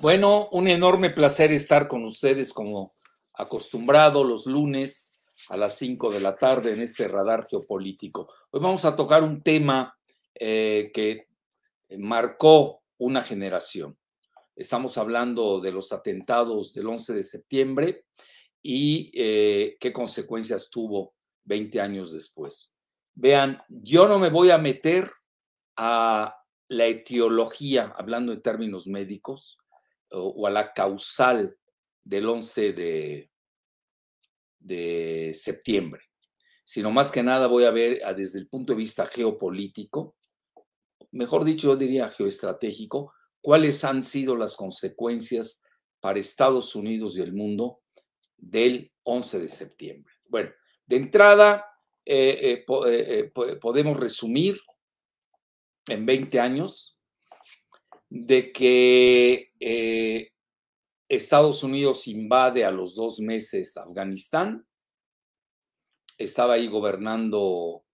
Bueno, un enorme placer estar con ustedes como acostumbrado los lunes a las 5 de la tarde en este radar geopolítico. Hoy vamos a tocar un tema eh, que marcó una generación. Estamos hablando de los atentados del 11 de septiembre y eh, qué consecuencias tuvo 20 años después. Vean, yo no me voy a meter a la etiología, hablando en términos médicos, o, a la causal del 11 de, de septiembre, sino más que nada voy a ver desde el punto de vista geopolítico, mejor dicho, yo diría geoestratégico, cuáles han sido las consecuencias para Estados Unidos y el mundo del 11 de septiembre. Bueno, de entrada, eh, eh, eh, podemos resumir en 20 años de que Estados Unidos invade a los dos meses Afganistán. Estaba ahí gobernando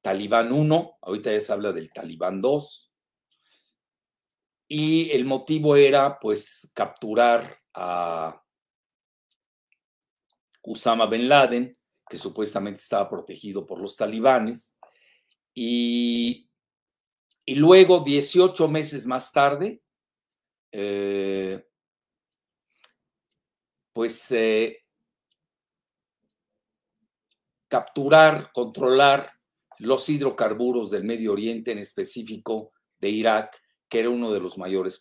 Talibán 1, ahorita ya se habla del Talibán 2. Y el motivo era pues capturar a Usama bin Laden, que supuestamente estaba protegido por los talibanes. Y, y luego, 18 meses más tarde, eh, pues eh, capturar, controlar los hidrocarburos del Medio Oriente, en específico de Irak, que era uno de los mayores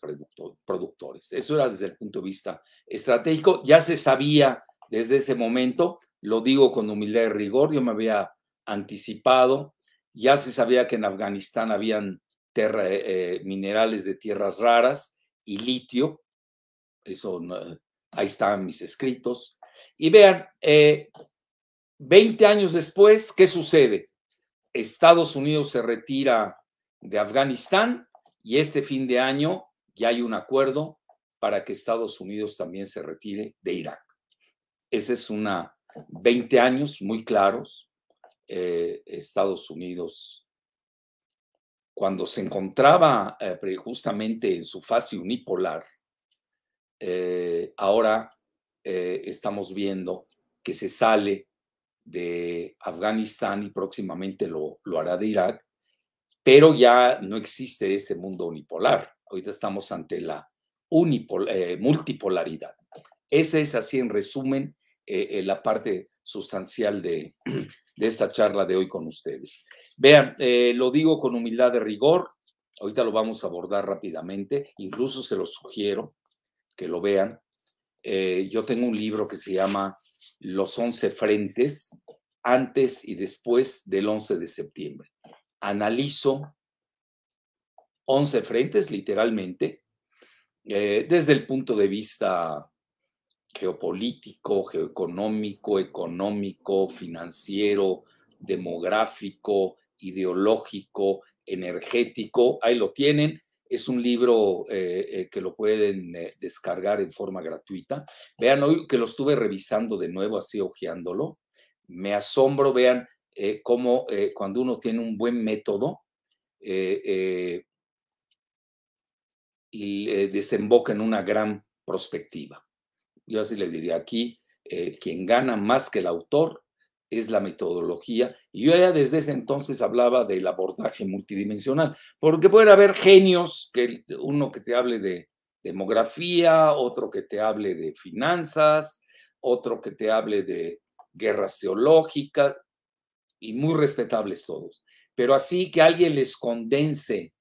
productores. Eso era desde el punto de vista estratégico. Ya se sabía desde ese momento, lo digo con humildad y rigor, yo me había anticipado, ya se sabía que en Afganistán habían eh, minerales de tierras raras y litio, eso ahí están mis escritos. Y vean, 20 eh, años después, ¿qué sucede? Estados Unidos se retira de Afganistán y este fin de año ya hay un acuerdo para que Estados Unidos también se retire de Irak. Ese es una 20 años muy claros. Eh, Estados Unidos, cuando se encontraba eh, justamente en su fase unipolar, eh, ahora estamos viendo que se sale de Afganistán y próximamente lo, lo hará de Irak, pero ya no existe ese mundo unipolar. Ahorita estamos ante la multipolaridad. Ese es así en resumen eh, eh, la parte sustancial de, de, esta charla de hoy con ustedes. Vean, eh, lo digo con humildad de rigor, ahorita lo vamos a abordar rápidamente, incluso se los sugiero que lo vean. yo tengo un libro que se llama Los once frentes antes y después del 11 de septiembre. Analizo 11 frentes, literalmente, desde el punto de vista geopolítico, geoeconómico, económico, financiero, demográfico, ideológico, energético. Ahí lo tienen. Es un libro eh, eh, que lo pueden eh, descargar en forma gratuita. Vean, hoy que lo estuve revisando de nuevo, así ojeándolo, me asombro, vean cómo cuando uno tiene un buen método, desemboca en una gran perspectiva yo así le diría aquí, eh, quien gana más que el autor es la metodología. Y yo ya desde ese entonces hablaba del abordaje multidimensional, porque puede haber genios, que uno que te hable de demografía, otro que te hable de finanzas, otro que te hable de guerras teológicas, y muy respetables todos. Pero así que alguien les condense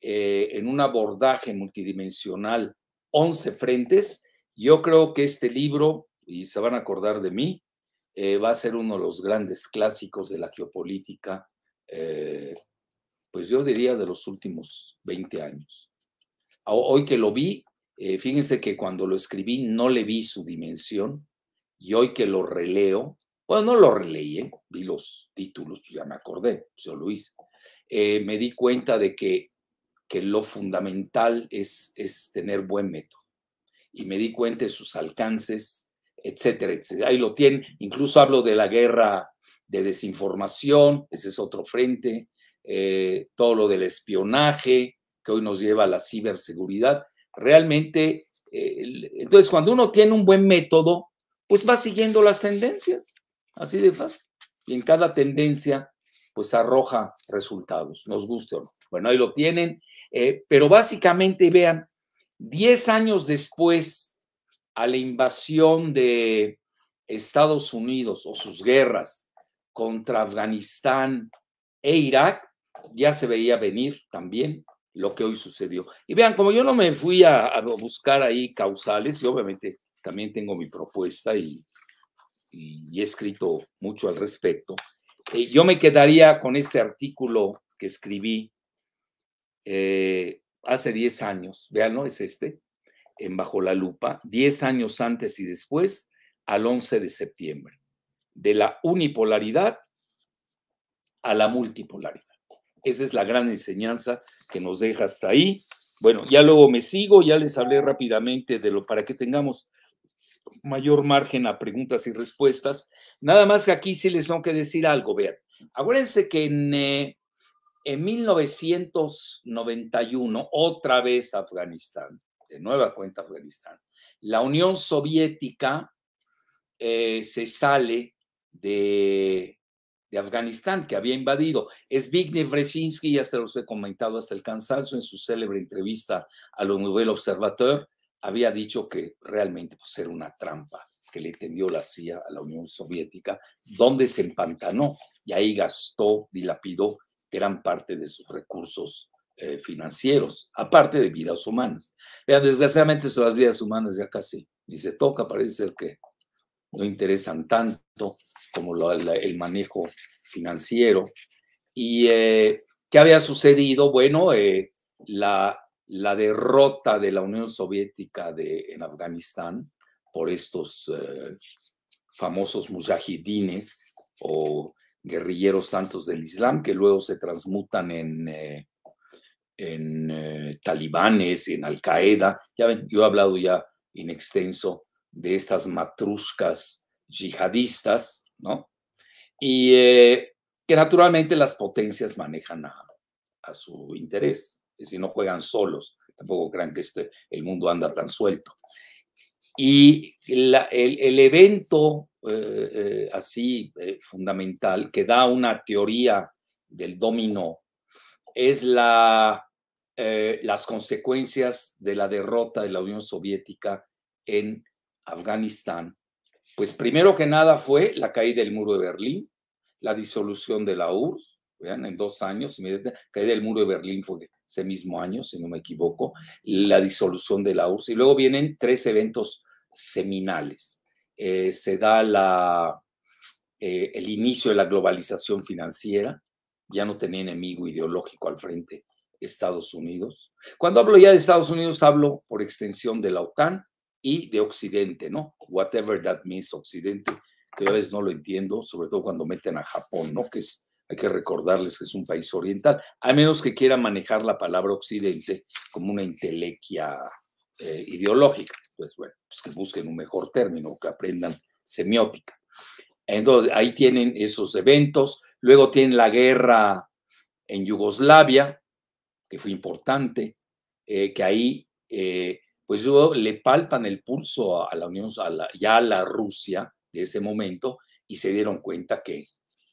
eh, en un abordaje multidimensional 11 frentes, yo creo que este libro, y se van a acordar de mí, eh, va a ser uno de los grandes clásicos de la geopolítica, eh, pues yo diría de los últimos 20 años. Hoy que lo vi, eh, fíjense que cuando lo escribí no le vi su dimensión y hoy que lo releo, bueno, no lo releí, vi los títulos, pues ya me acordé, pues yo lo hice. me di cuenta de que, que lo fundamental es, es tener buen método y me di cuenta de sus alcances, etcétera, etcétera. Ahí lo tienen. Incluso hablo de la guerra de desinformación, ese es otro frente, eh, todo lo del espionaje que hoy nos lleva a la ciberseguridad. realmente, eh, entonces cuando uno tiene un buen método, pues va siguiendo las tendencias, así de fácil. Y en cada tendencia, pues arroja resultados, nos guste o no. Bueno, ahí lo tienen, eh, pero básicamente vean, 10 años después a la invasión de Estados Unidos o sus guerras contra Afganistán e Irak, ya se veía venir también lo que hoy sucedió. Y vean, como yo no me fui a, buscar ahí causales, y obviamente también tengo mi propuesta y, he escrito mucho al respecto, eh, yo me quedaría con este artículo que escribí eh, hace 10 años, vean, ¿no? Es este, en Bajo la Lupa, 10 años antes y después, al 11 de septiembre, de la unipolaridad a la multipolaridad. Esa es la gran enseñanza que nos deja hasta ahí. Bueno, ya luego me sigo, ya les hablé rápidamente de lo para que tengamos mayor margen a preguntas y respuestas. Nada más que aquí sí les tengo que decir algo, vean. Acuérdense que en, eh, en 1991, otra vez Afganistán, de nueva cuenta Afganistán, la Unión Soviética eh, se sale de, Afganistán, que había invadido. Zbigniew Brzezinski, ya se los he comentado hasta el cansancio en su célebre entrevista a lo Nouvel Observateur, había dicho que realmente pues, era una trampa que le tendió la CIA a la Unión Soviética, donde se empantanó y ahí gastó, dilapidó gran parte de sus recursos eh, financieros, aparte de vidas humanas. Vean, desgraciadamente las vidas humanas ya casi ni se toca, parece ser que no interesan tanto como el manejo financiero. ¿Y eh, qué había sucedido? Bueno, eh, la, derrota de la Unión Soviética de, en Afganistán por estos famosos mujahidines o guerrilleros santos del Islam, que luego se transmutan en, en talibanes, en Al-Qaeda. Ya ven, yo he hablado ya en extenso de estas matruscas yihadistas, ¿no? Y eh, que naturalmente las potencias manejan a, su interés, es decir, no juegan solos, tampoco crean que este, el mundo anda tan suelto. Y el, evento eh, eh, así fundamental que da una teoría del dominó es la, las consecuencias de la derrota de la Unión Soviética en Afganistán, pues primero que nada fue la caída del muro de Berlín, la disolución de la URSS, vean, en dos años, caída del muro de Berlín fue ese mismo año, si no me equivoco, la disolución de la URSS, y luego vienen tres eventos seminales. Eh, se da la, eh, el inicio de la globalización financiera, ya no tenía enemigo ideológico al frente Estados Unidos. Cuando hablo ya de Estados Unidos, hablo por extensión de la OTAN, y de Occidente, ¿no? Whatever that means, Occidente, que a veces no lo entiendo, sobre todo cuando meten a Japón, ¿no? Que es, hay que recordarles que es un país oriental, a menos que quieran manejar la palabra Occidente como una intelequia eh, ideológica. Pues bueno, pues que busquen un mejor término, que aprendan semiótica. Entonces, ahí tienen esos eventos. Luego tienen la guerra en Yugoslavia, que fue importante, eh, que ahí eh, pues le palpan el pulso a la Unión, ya a la Rusia de ese momento y se dieron cuenta que,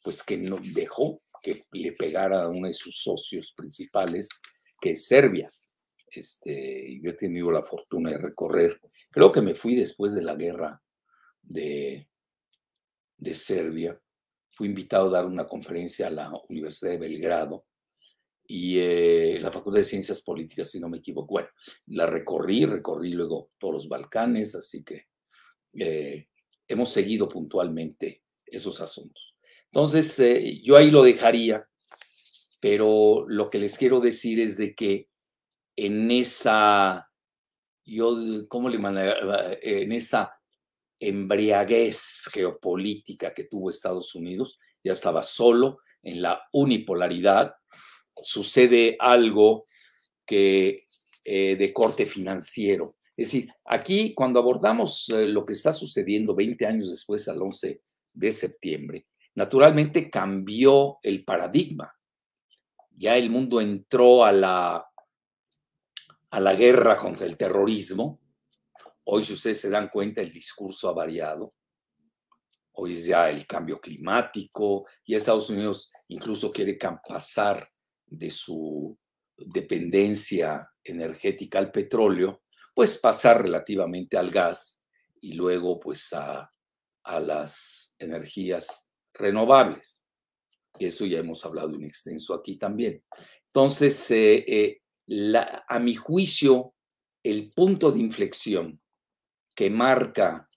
pues que no dejó que le pegara a uno de sus socios principales, que es Serbia. Este, yo he tenido la fortuna de recorrer, creo que me fui después de la guerra de, de Serbia, fui invitado a dar una conferencia a la Universidad de Belgrado y eh, la Facultad de Ciencias Políticas, si no me equivoco. Bueno, la recorrí, recorrí luego todos los Balcanes, así que eh, hemos seguido puntualmente esos asuntos. Entonces, eh, yo ahí lo dejaría, pero lo que les quiero decir es de que en esa, yo, ¿cómo le mandaría? En esa embriaguez geopolítica que tuvo Estados Unidos, ya estaba solo en la unipolaridad, sucede algo que eh, de corte financiero. Es decir, aquí cuando abordamos eh, lo que está sucediendo 20 años después, al 11 de septiembre, naturalmente cambió el paradigma. Ya el mundo entró a la, a la guerra contra el terrorismo. Hoy, si ustedes se dan cuenta, el discurso ha variado. Hoy es ya el cambio climático y Estados Unidos incluso quiere pasar de su dependencia energética al petróleo, pues pasar relativamente al gas y luego pues a, a las energías renovables. Eso ya hemos hablado en extenso aquí también. Entonces, eh, eh, a mi juicio, el punto de inflexión que marca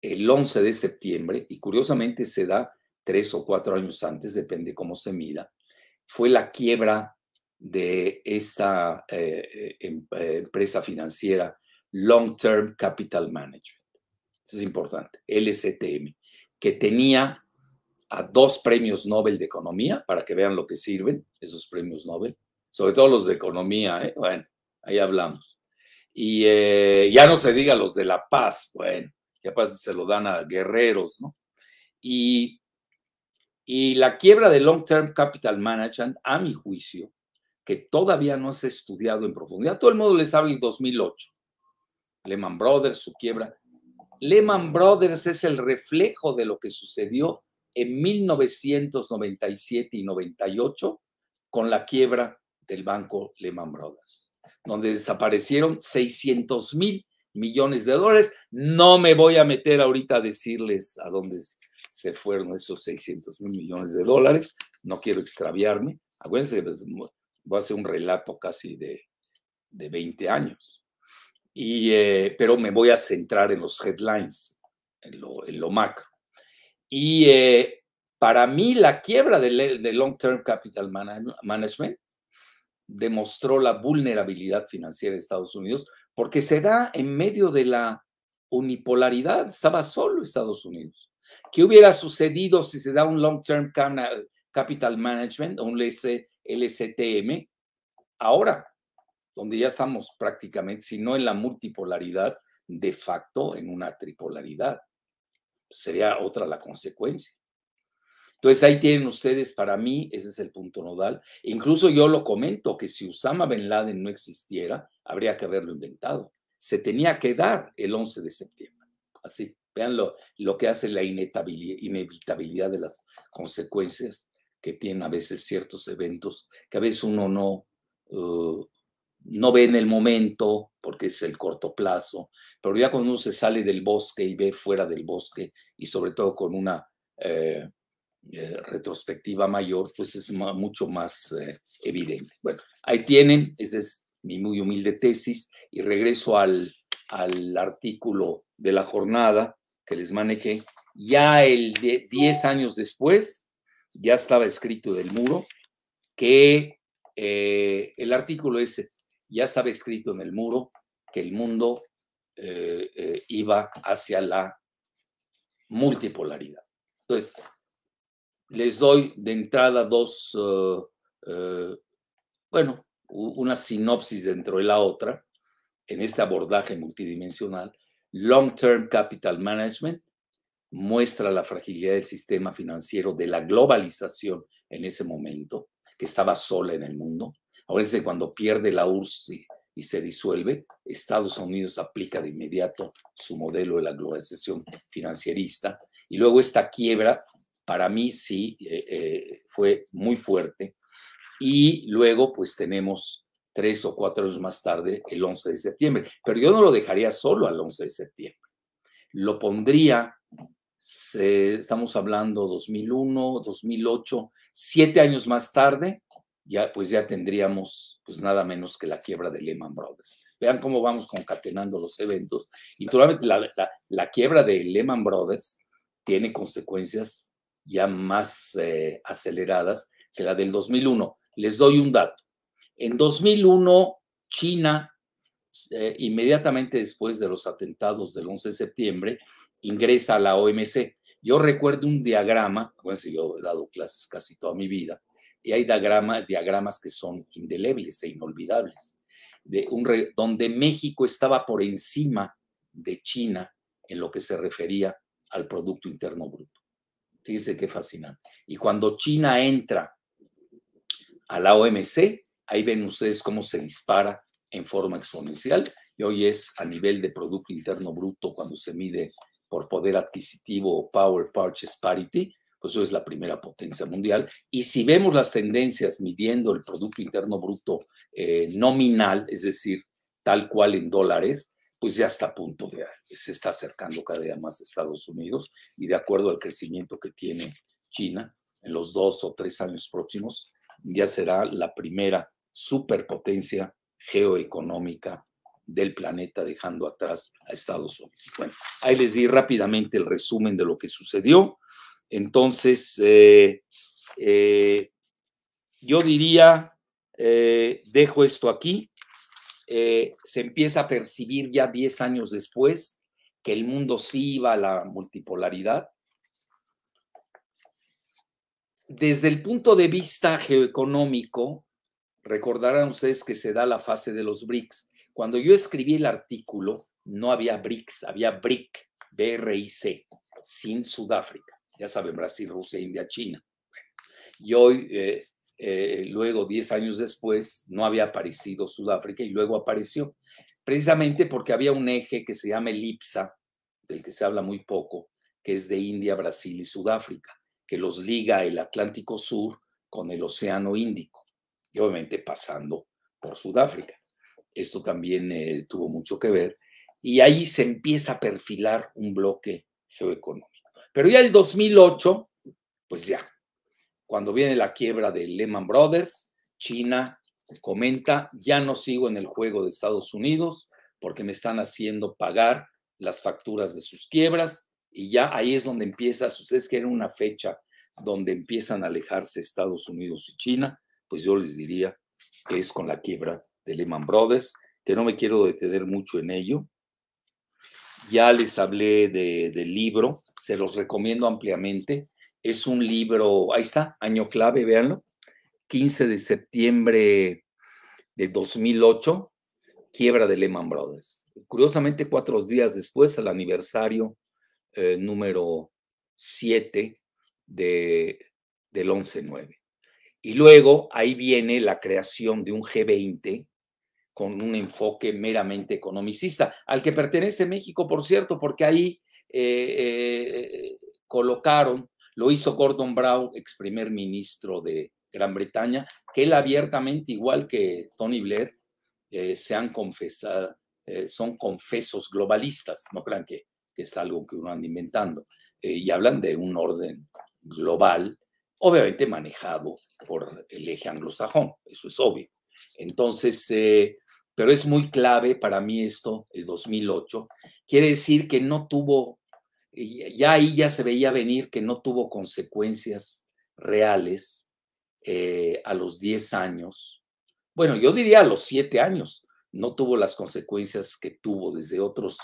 el 11 de septiembre, y curiosamente se da tres o cuatro años antes, depende cómo se mida, fue la quiebra de esta eh, em, empresa financiera Long Term Capital Management. Eso es importante, LCTM, que tenía a dos premios Nobel de Economía, para que vean lo que sirven esos premios Nobel, sobre todo los de Economía, ¿eh? bueno, ahí hablamos. Y eh, ya no se diga los de La Paz, bueno, ya pues se lo dan a guerreros, ¿no? Y, y la quiebra de Long Term Capital Management, a mi juicio, que todavía no se ha estudiado en profundidad, todo el mundo les habla el 2008, Lehman Brothers, su quiebra. Lehman Brothers es el reflejo de lo que sucedió en 1997 y 98 con la quiebra del banco Lehman Brothers, donde desaparecieron 600 mil millones de dólares. No me voy a meter ahorita a decirles a dónde se fueron esos 600 mil millones de dólares. No quiero extraviarme. Acuérdense, voy a hacer un relato casi de, de 20 años. Y, eh, pero me voy a centrar en los headlines, en lo, en lo macro. Y eh, para mí la quiebra de, Long Term Capital Management demostró la vulnerabilidad financiera de Estados Unidos porque se da en medio de la unipolaridad, estaba solo Estados Unidos. ¿Qué hubiera sucedido si se da un Long Term Capital Management, un LSTM, ahora, donde ya estamos prácticamente, si no en la multipolaridad, de facto en una tripolaridad? Sería otra la consecuencia. Entonces ahí tienen ustedes, para mí, ese es el punto nodal. Incluso yo lo comento, que si Usama Ben Laden no existiera, habría que haberlo inventado. Se tenía que dar el 11 de septiembre. Así, vean lo, que hace la inevitabilidad de las consecuencias que tienen a veces ciertos eventos, que a veces uno no, uh, no ve en el momento porque es el corto plazo, pero ya cuando uno se sale del bosque y ve fuera del bosque y sobre todo con una eh, eh, retrospectiva mayor, pues es mucho más eh, evidente. Bueno, ahí tienen, esa es mi muy humilde tesis y regreso al, al artículo de la jornada que les manejé. Ya el de 10 años después, ya estaba escrito del muro que el artículo ese ya estaba escrito en el muro que el mundo eh, eh, iba hacia la multipolaridad. Entonces, les doy de entrada dos, uh, bueno, una sinopsis dentro de la otra en este abordaje multidimensional. Long Term Capital Management muestra la fragilidad del sistema financiero de la globalización en ese momento, que estaba sola en el mundo. Acuérdense, cuando pierde la URSS y, se disuelve, Estados Unidos aplica de inmediato su modelo de la globalización financierista. Y luego esta quiebra, para mí sí, eh, eh, fue muy fuerte. Y luego, pues tenemos tres o cuatro años más tarde, el 11 de septiembre. Pero yo no lo dejaría solo al 11 de septiembre. Lo pondría, estamos hablando 2001, 2008, siete años más tarde, ya, pues ya tendríamos pues nada menos que la quiebra de Lehman Brothers. Vean cómo vamos concatenando los eventos. Y naturalmente la, quiebra de Lehman Brothers tiene consecuencias ya más eh, aceleradas que la del 2001. Les doy un dato. En 2001, China, eh, inmediatamente después de los atentados del 11 de septiembre, ingresa a la OMC. Yo recuerdo un diagrama, si yo he dado clases casi toda mi vida, y hay diagramas que son indelebles e inolvidables, de un donde México estaba por encima de China en lo que se refería al Producto Interno Bruto. Fíjense qué fascinante. Y cuando China entra a la OMC, ahí ven ustedes cómo se dispara en forma exponencial y hoy es a nivel de Producto Interno Bruto cuando se mide por poder adquisitivo o Power Purchase Parity, pues eso es la primera potencia mundial. Y si vemos las tendencias midiendo el Producto Interno Bruto eh, nominal, es decir, tal cual en dólares, pues ya está a punto de, se está acercando cada día más a Estados Unidos y de acuerdo al crecimiento que tiene China en los dos o tres años próximos, ya será la primera superpotencia geoeconómica del planeta, dejando atrás a Estados Unidos. Bueno, ahí les di rápidamente el resumen de lo que sucedió. Entonces, eh, eh, yo diría, eh, dejo esto aquí, se empieza a percibir ya 10 años después que el mundo sí iba a la multipolaridad. Desde el punto de vista geoeconómico, recordarán ustedes que se da la fase de los BRICS. Cuando yo escribí el artículo, no había BRICS, había BRIC, B-R-I-C, sin Sudáfrica. Ya saben, Brasil, Rusia, India, China. Y hoy, eh, eh, luego, 10 años después, no había aparecido Sudáfrica y luego apareció, precisamente porque había un eje que se llama el IPSA, del que se habla muy poco, que es de India, Brasil y Sudáfrica, que los liga el Atlántico Sur con el Océano Índico, y obviamente pasando por Sudáfrica. Esto también eh, tuvo mucho que ver. Y ahí se empieza a perfilar un bloque geoeconómico. Pero ya el 2008, pues ya, cuando viene la quiebra de Lehman Brothers, China comenta, ya no sigo en el juego de Estados Unidos porque me están haciendo pagar las facturas de sus quiebras y ya ahí es donde empieza, ustedes quieren una fecha donde empiezan a alejarse Estados Unidos y China, pues yo les diría que es con la quiebra de Lehman Brothers, que no me quiero detener mucho en ello. Ya les hablé del libro, se los recomiendo ampliamente. Es un libro, ahí está, año clave, véanlo, 15 de septiembre de 2008, quiebra de Lehman Brothers. Curiosamente, cuatro días después, al aniversario eh, número 7 de, del 11-9. Y luego ahí viene la creación de un G20 con un enfoque meramente economicista, al que pertenece México, por cierto, porque ahí eh, eh, colocaron, lo hizo Gordon Brown, ex primer ministro de Gran Bretaña, que él abiertamente, igual que Tony Blair, eh, se han confesado, son confesos globalistas, no crean que, que, es algo que uno anda inventando, y hablan de un orden global, obviamente manejado por el eje anglosajón, eso es obvio. Entonces, pero es muy clave para mí esto, el 2008. Quiere decir que no tuvo, ya ahí ya se veía venir que no tuvo consecuencias reales eh, a los 10 años. Bueno, yo diría a los 7 años, no tuvo las consecuencias que tuvo desde otros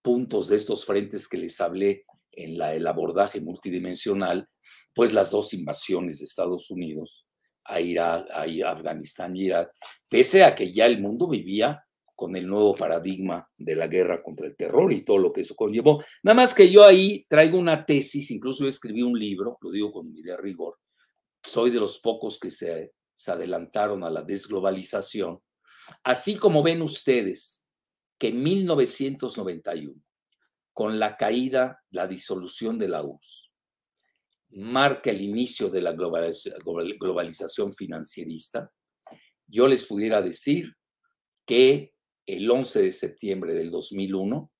puntos de estos frentes que les hablé en el abordaje multidimensional, pues las dos invasiones de Estados Unidos a Irak, a Afganistán y Irak, pese a que ya el mundo vivía con el nuevo paradigma de la guerra contra el terror y todo lo que eso conllevó. Nada más que yo ahí traigo una tesis, incluso escribí un libro, lo digo con mi de rigor, soy de los pocos que se, se adelantaron a la desglobalización, así como ven ustedes que en 1991, con la caída, la disolución de la URSS, marca el inicio de la globalización financierista, yo les pudiera decir que el 11 de septiembre del 2001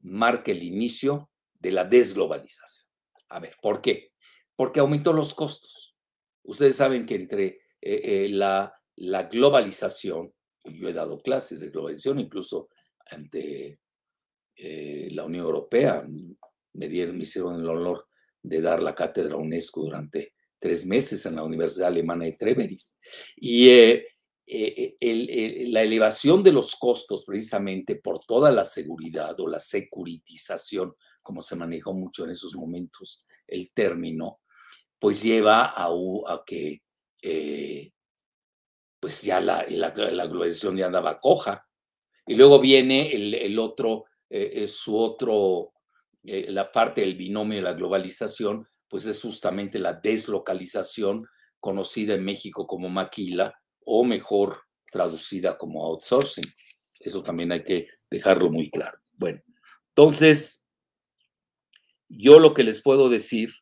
marca el inicio de la desglobalización. A ver, ¿por qué? Porque aumentó los costos. Ustedes saben que entre eh, eh, la, la, globalización, yo he dado clases de globalización, incluso ante eh, la Unión Europea, me, dieron, me hicieron el honor de dar la cátedra UNESCO durante tres meses en la Universidad Alemana de Treveris. Y eh, eh, la elevación de los costos precisamente por toda la seguridad o la securitización, como se manejó mucho en esos momentos el término, pues lleva a, que eh, pues ya la, la, globalización ya andaba coja. Y luego viene el, el otro, su otro eh, la parte del binomio de la globalización, pues es justamente la deslocalización conocida en México como maquila, o mejor traducida como outsourcing. Eso también hay que dejarlo muy claro. Bueno, entonces, yo lo que les puedo decir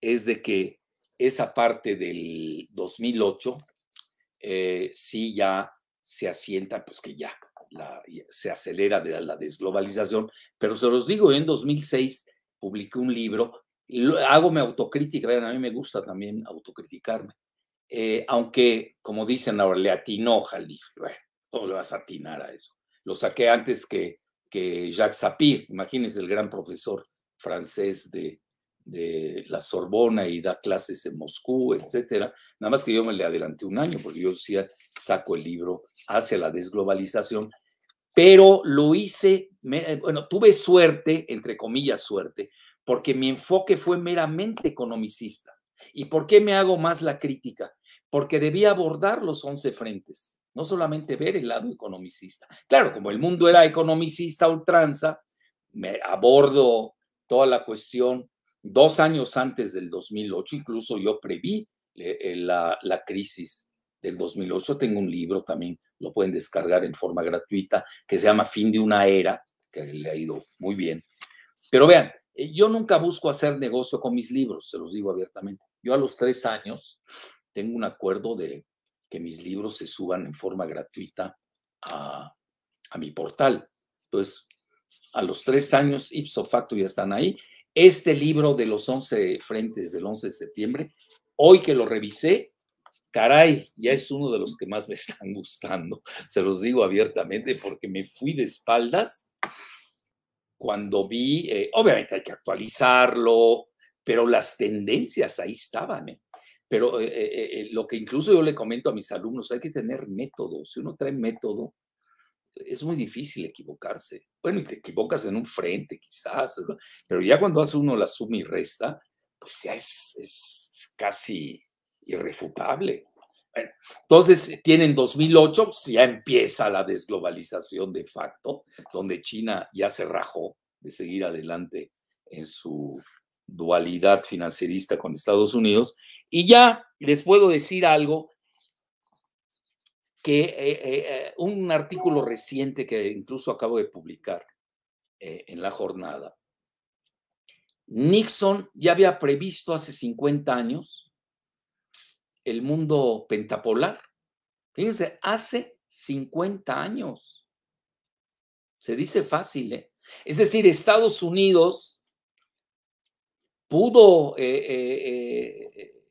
es de que esa parte del 2008 eh, sí ya se asienta, pues que ya se acelera la desglobalización, pero se los digo, en 2006 publiqué un libro, hago mi autocrítica, vean, a mí me gusta también autocriticarme, eh, aunque, como dicen ahora, le atinó Jalif, bueno, ¿cómo le vas a atinar a eso? Lo saqué antes que, que Jacques Sapir, imagínense el gran profesor francés de, de la Sorbona y da clases en Moscú, etcétera. Nada más que yo me le adelanté un año porque yo decía, saco el libro hacia la desglobalización, pero lo hice, eh, bueno, tuve suerte, entre comillas suerte, porque mi enfoque fue meramente economicista. ¿Y por qué me hago más la crítica? Porque debía abordar los 11 frentes, no solamente ver el lado economicista. Claro, como el mundo era economicista ultranza, me abordo toda la cuestión dos años antes del 2008, incluso yo preví eh, eh, la, la crisis del 2008. Tengo un libro también, lo pueden descargar en forma gratuita, que se llama Fin de una era, que le ha ido muy bien. Pero vean, eh, yo nunca busco hacer negocio con mis libros, se los digo abiertamente. Yo a los tres años tengo un acuerdo de que mis libros se suban en forma gratuita a, a mi portal. Entonces, a los tres años, ipso facto, ya están ahí este libro de los 11 frentes del 11 de septiembre, hoy que lo revisé, caray, ya es uno de los que más me están gustando, se los digo abiertamente, porque me fui de espaldas cuando vi, eh, obviamente hay que actualizarlo, pero las tendencias ahí estaban. ¿eh? Pero eh, lo que incluso yo le comento a mis alumnos, hay que tener método. Si uno trae método, es muy difícil equivocarse. Bueno, y te equivocas en un frente quizás, pero ya cuando hace uno la suma y resta, pues ya es, es casi irrefutable. entonces, tienen 2008, pues ya empieza la desglobalización de facto, donde China ya se rajó de seguir adelante en su dualidad financierista con Estados Unidos. Y ya les puedo decir algo que eh, eh, eh, un artículo reciente que incluso acabo de publicar en la jornada, Nixon ya había previsto hace 50 años el mundo pentapolar. Fíjense, hace 50 años. Se dice fácil, ¿eh? Es decir, Estados Unidos pudo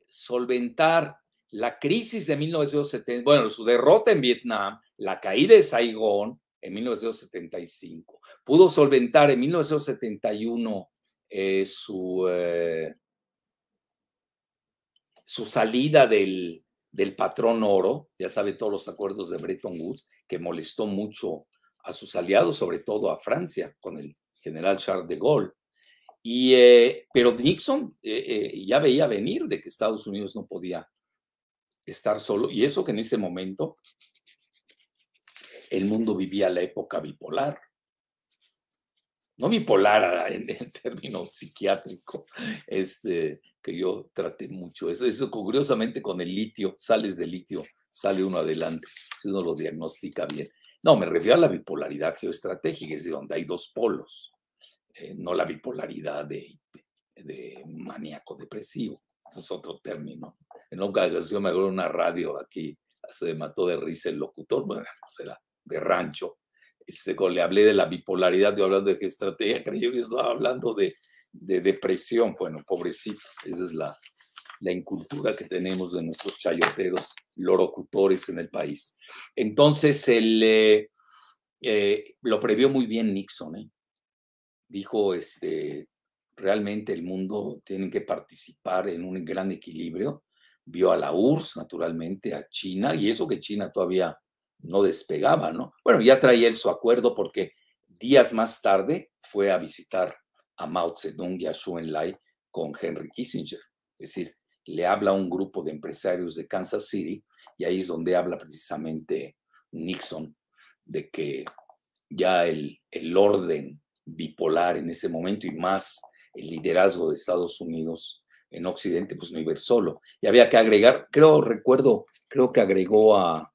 solventar la crisis de 1970, bueno, su derrota en Vietnam, la caída de Saigón en 1975, pudo solventar en 1971 eh, su, eh, su salida del, del patrón oro, ya sabe todos los acuerdos de Bretton Woods, que molestó mucho a sus aliados, sobre todo a Francia, con el general Charles de Gaulle. Y, eh, pero Nixon ya veía venir de que Estados Unidos no podía estar solo. Y eso que en ese momento el mundo vivía la época bipolar. No bipolar en, términos psiquiátricos, este, que yo traté mucho. Eso, eso curiosamente con el litio, sales de litio, sale uno adelante, si uno lo diagnostica bien. No, me refiero a la bipolaridad geoestratégica, es decir, donde hay dos polos, eh, no la bipolaridad de, de maníaco depresivo. Ese es otro término en una ocasión me acuerdo una radio aquí, se mató de risa el locutor, bueno, será de rancho. Este, le hablé de la bipolaridad, yo hablando de qué estrategia, creyó que estaba hablando de, de depresión. Bueno, pobrecito, esa es la, la incultura que tenemos de nuestros chayoteros lorocutores en el país. Entonces, el, eh, eh, lo previó muy bien Nixon. ¿eh? Dijo, este, realmente el mundo tiene que participar en un gran equilibrio vio a la URSS, naturalmente, a China, y eso que China todavía no despegaba, ¿no? Bueno, ya traía él su acuerdo porque días más tarde fue a visitar a Mao Zedong y a Xu Enlai con Henry Kissinger. Es decir, le habla a un grupo de empresarios de Kansas City y ahí es donde habla precisamente Nixon de que ya el, el orden bipolar en ese momento y más el liderazgo de Estados Unidos en Occidente, pues no iba solo. Y había que agregar, creo, recuerdo, creo que agregó a,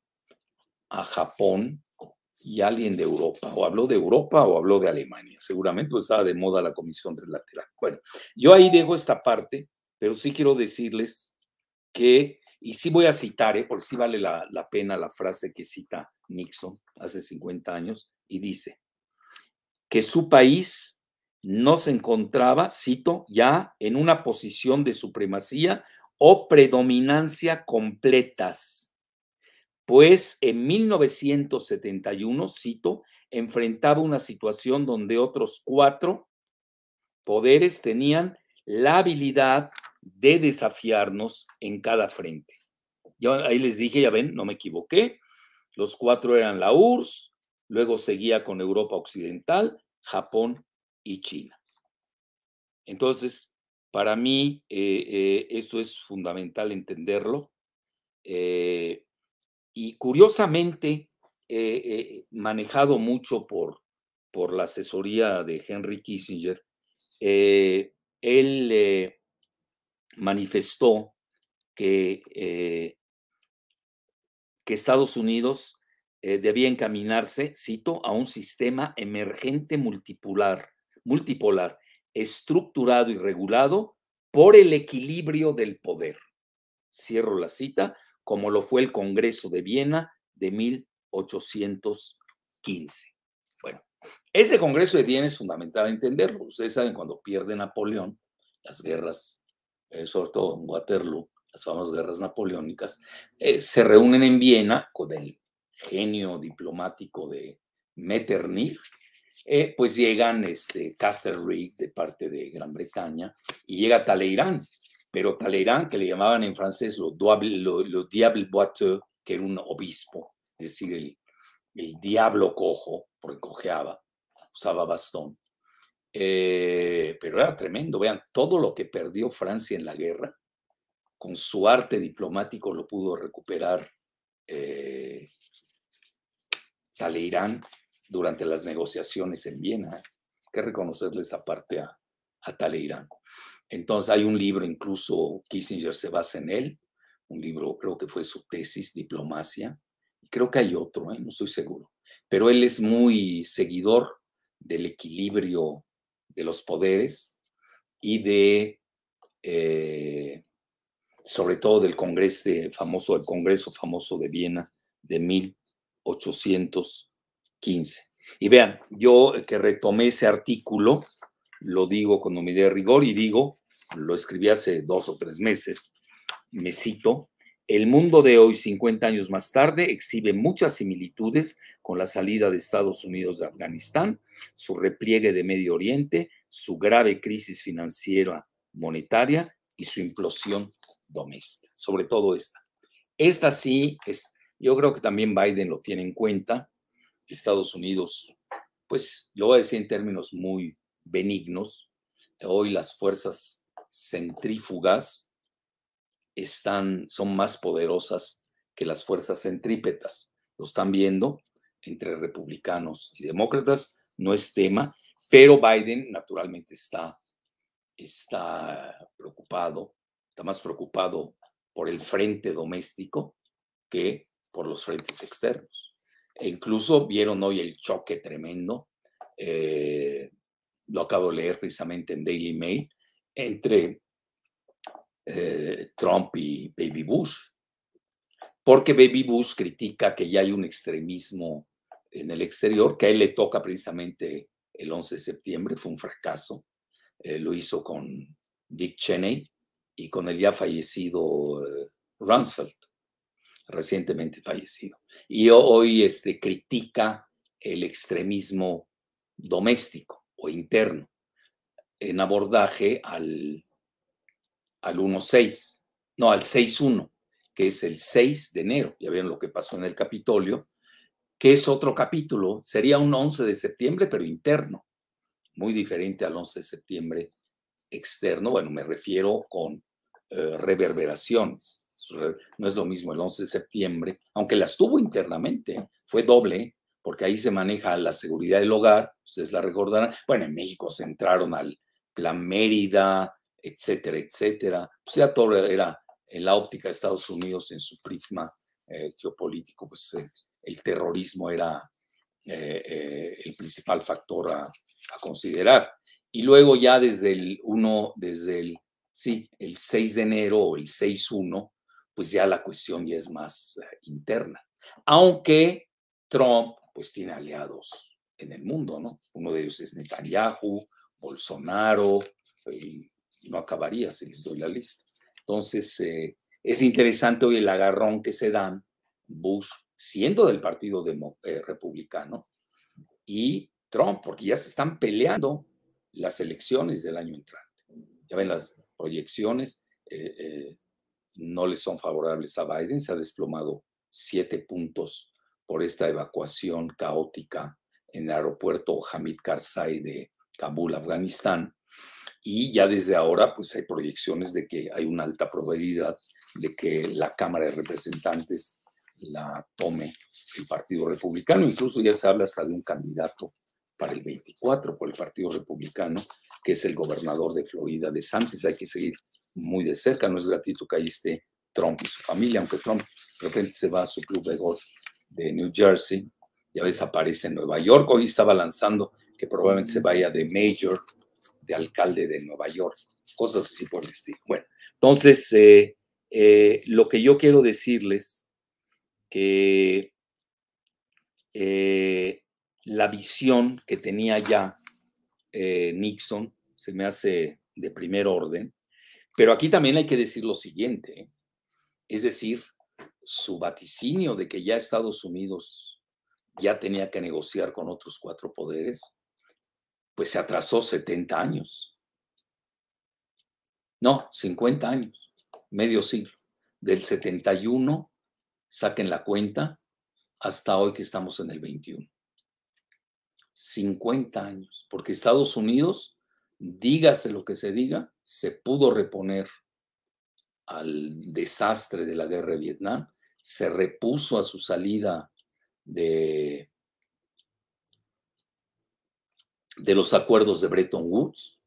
a Japón y alguien de Europa, o habló de Europa o habló de Alemania, seguramente pues estaba de moda la comisión trilateral. Bueno, yo ahí dejo esta parte, pero sí quiero decirles que, y sí voy a citar, ¿eh? porque sí vale la, pena la frase que cita Nixon hace 50 años, y dice que su país no se encontraba, cito, ya en una posición de supremacía o predominancia completas, pues en 1971, cito, enfrentaba una situación donde otros cuatro poderes tenían la habilidad de desafiarnos en cada frente. Yo ahí les dije, ya ven, no me equivoqué, los cuatro eran la URSS, luego seguía con Europa Occidental, Japón y China. Entonces, para mí, eh, eh, esto es fundamental entenderlo. Eh, y curiosamente, manejado mucho por, por la asesoría de Henry Kissinger, él manifestó que, que Estados Unidos debía encaminarse, cito, a un sistema emergente multipolar, multipolar, estructurado y regulado por el equilibrio del poder. Cierro la cita, como lo fue el Congreso de Viena de 1815. Bueno, ese Congreso de Viena es fundamental entenderlo. Ustedes saben, cuando pierde Napoleón, las guerras, eh, sobre todo en Waterloo, las famosas guerras napoleónicas, eh, se reúnen en Viena con el genio diplomático de Metternich, eh, pues llegan este, Castlereagh de parte de Gran Bretaña y llega Talleyrand, pero Talleyrand, que le llamaban en francés lo, lo, diable boiteux, que era un obispo, es decir, el, el diablo cojo, porque cojeaba, usaba bastón. Eh, pero era tremendo, vean, todo lo que perdió Francia en la guerra, con su arte diplomático lo pudo recuperar eh, Talleyrand durante las negociaciones en Viena. Hay que reconocerle esa parte a, a Talleyrand. Entonces hay un libro, incluso Kissinger se basa en él, un libro, creo que fue su tesis, Diplomacia, creo que hay otro, ¿eh? no estoy seguro, pero él es muy seguidor del equilibrio de los poderes y de, eh, sobre todo del Congreso famoso, el Congreso famoso de Viena de 1800 15. Y vean, yo que retomé ese artículo, lo digo con humildad de rigor y digo, lo escribí hace dos o tres meses, me cito, el mundo de hoy, 50 años más tarde, exhibe muchas similitudes con la salida de Estados Unidos de Afganistán, su repliegue de Medio Oriente, su grave crisis financiera monetaria y su implosión doméstica, sobre todo esta. Esta sí es, yo creo que también Biden lo tiene en cuenta, Estados Unidos, pues lo voy a decir en términos muy benignos, hoy las fuerzas centrífugas están, son más poderosas que las fuerzas centrípetas. Lo están viendo entre republicanos y demócratas, no es tema, pero Biden naturalmente está, está preocupado, está más preocupado por el frente doméstico que por los frentes externos. E incluso vieron hoy el choque tremendo, eh, lo acabo de leer precisamente en Daily Mail, entre eh, Trump y Baby Bush, porque Baby Bush critica que ya hay un extremismo en el exterior, que a él le toca precisamente el 11 de septiembre, fue un fracaso, eh, lo hizo con Dick Cheney y con el ya fallecido Rumsfeld recientemente fallecido. Y hoy este, critica el extremismo doméstico o interno en abordaje al, al 1.6, no, al 6.1, que es el 6 de enero. Ya vieron lo que pasó en el Capitolio, que es otro capítulo. Sería un 11 de septiembre, pero interno, muy diferente al 11 de septiembre externo. Bueno, me refiero con eh, reverberaciones no es lo mismo el 11 de septiembre, aunque las tuvo internamente, fue doble, porque ahí se maneja la seguridad del hogar, ustedes la recordarán. Bueno, en México se entraron al Plan Mérida, etcétera, etcétera. O sea, todo era en la óptica de Estados Unidos, en su prisma eh, geopolítico, pues el terrorismo era eh, eh, el principal factor a, a, considerar. Y luego ya desde el 1, desde el, sí, el 6 de enero o el 6-1, pues ya la cuestión ya es más uh, interna. Aunque Trump pues tiene aliados en el mundo, ¿no? Uno de ellos es Netanyahu, Bolsonaro, y no acabaría si les doy la lista. Entonces, eh, es interesante hoy el agarrón que se dan Bush, siendo del Partido eh, Republicano, y Trump, porque ya se están peleando las elecciones del año entrante. Ya ven, las proyecciones eh, no le son favorables a Biden, se ha desplomado siete puntos por esta evacuación caótica en el aeropuerto Hamid Karzai de Kabul, Afganistán. Y ya desde ahora, pues hay proyecciones de que hay una alta probabilidad de que la Cámara de Representantes la tome el Partido Republicano. Incluso ya se habla hasta de un candidato para el 24 por el Partido Republicano, que es el gobernador de Florida, de Santis. Hay que seguir muy de cerca. No es gratuito que ahí esté Trump y su familia, aunque Trump de repente se va a su club de golf de New Jersey, ya ves, aparece en Nueva York. Hoy estaba lanzando que probablemente se vaya de mayor, de alcalde de Nueva York, cosas así por el estilo. Bueno, entonces, eh, eh, lo que yo quiero decirles, que eh, la visión que tenía ya Nixon se me hace de primer orden, pero aquí también hay que decir lo siguiente, es decir, su vaticinio de que ya Estados Unidos ya tenía que negociar con otros cuatro poderes, pues se atrasó 70 años. No, 50 años, medio siglo. Del 71, saquen la cuenta, hasta hoy que estamos en el 21. 50 años, porque Estados Unidos, dígase lo que se diga, se pudo reponer al desastre de la guerra de Vietnam, se repuso a su salida de, los acuerdos de Bretton Woods.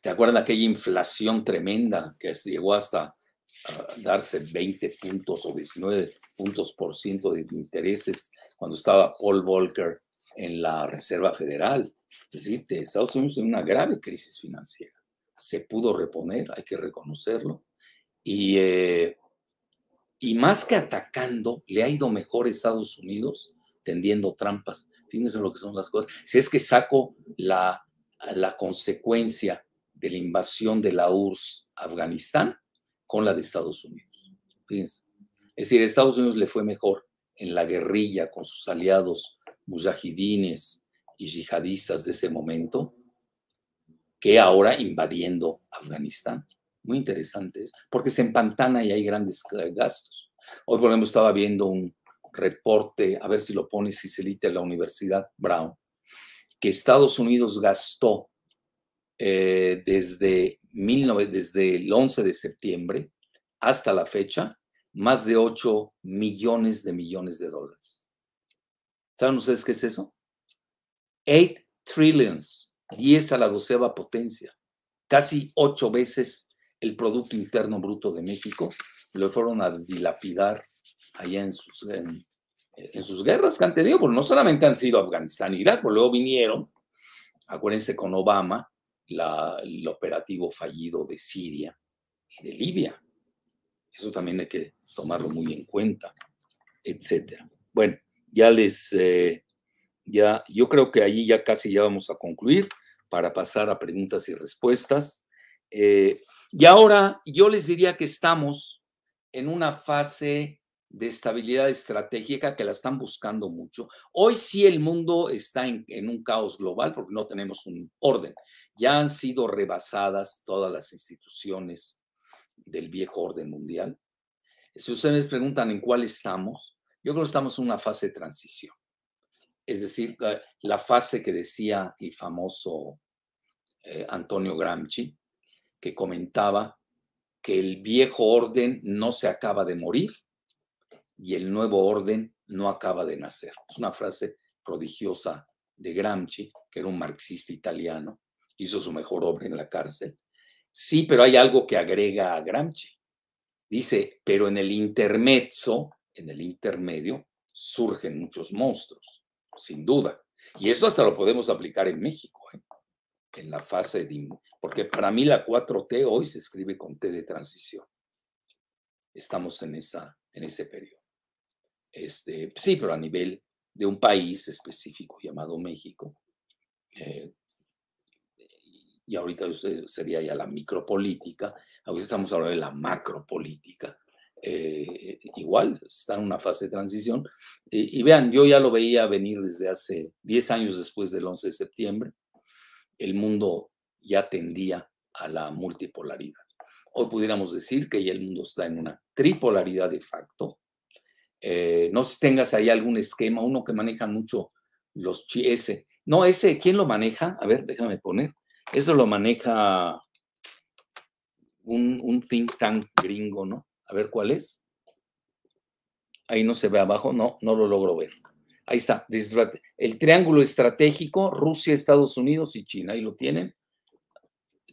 ¿Te acuerdas de aquella inflación tremenda que llegó hasta darse 20 puntos o 19 puntos por ciento de intereses cuando estaba Paul Volcker en la Reserva Federal? Es decir, Estados Unidos en una grave crisis financiera. Se pudo reponer, hay que reconocerlo. Y eh, y más que atacando, le ha ido mejor a Estados Unidos tendiendo trampas. Fíjense lo que son las cosas. Si es que saco la, la consecuencia de la invasión de la URSS a Afganistán con la de Estados Unidos. Fíjense. Es decir, a Estados Unidos le fue mejor en la guerrilla con sus aliados mujahidines y yihadistas de ese momento que ahora invadiendo Afganistán muy interesantes, porque se empantana y hay grandes gastos. Hoy, por ejemplo, estaba viendo un reporte, a ver si lo pone Cicelita en la Universidad Brown, que Estados Unidos gastó eh, desde, desde el 11 de septiembre hasta la fecha más de 8 millones de millones de dólares. ¿Saben ustedes qué es eso? 8 trillions, 10 a la doceava potencia, casi 8 veces el Producto Interno Bruto de México, lo fueron a dilapidar allá en sus, en, sus guerras que han tenido, porque no solamente han sido Afganistán e Irak, luego vinieron, acuérdense con Obama, la, el operativo fallido de Siria y de Libia. Eso también hay que tomarlo muy en cuenta, etcétera. Bueno, ya les, eh, ya, yo creo que allí ya casi ya vamos a concluir para pasar a preguntas y respuestas. Eh, y ahora yo les diría que estamos en una fase de estabilidad estratégica que la están buscando mucho. Hoy sí el mundo está en, un caos global porque no tenemos un orden. Ya han sido rebasadas todas las instituciones del viejo orden mundial. Si ustedes preguntan en cuál estamos, yo creo que estamos en una fase de transición. Es decir, la fase que decía el famoso eh, Antonio Gramsci, que comentaba que el viejo orden no se acaba de morir y el nuevo orden no acaba de nacer. Es una frase prodigiosa de Gramsci, que era un marxista italiano, hizo su mejor obra en la cárcel. Sí, pero hay algo que agrega a Gramsci. Dice, pero en el intermezzo, en el intermedio, surgen muchos monstruos, sin duda. Y eso hasta lo podemos aplicar en México, ¿eh? en la fase de... Porque para mí la 4T hoy se escribe con T de transición. Estamos en, esa, en ese periodo. Este, sí, pero a nivel de un país específico llamado México. Eh, y ahorita sería ya la micropolítica, ahorita estamos hablando de la macropolítica. Eh, igual está en una fase de transición. y vean, yo ya lo veía venir desde hace 10 años después del 11 de septiembre. El mundo ya tendía a la multipolaridad. Hoy pudiéramos decir que ya el mundo está en una tripolaridad de facto. Eh, no sé si tengas ahí algún esquema, uno que maneja mucho los ese. No, ese, ¿quién lo maneja? A ver, déjame poner. Eso lo maneja un, un think tank gringo, ¿no? A ver cuál es. Ahí no se ve abajo, no, no lo logro ver. Ahí está, el triángulo estratégico, Rusia, Estados Unidos y China, ahí lo tienen.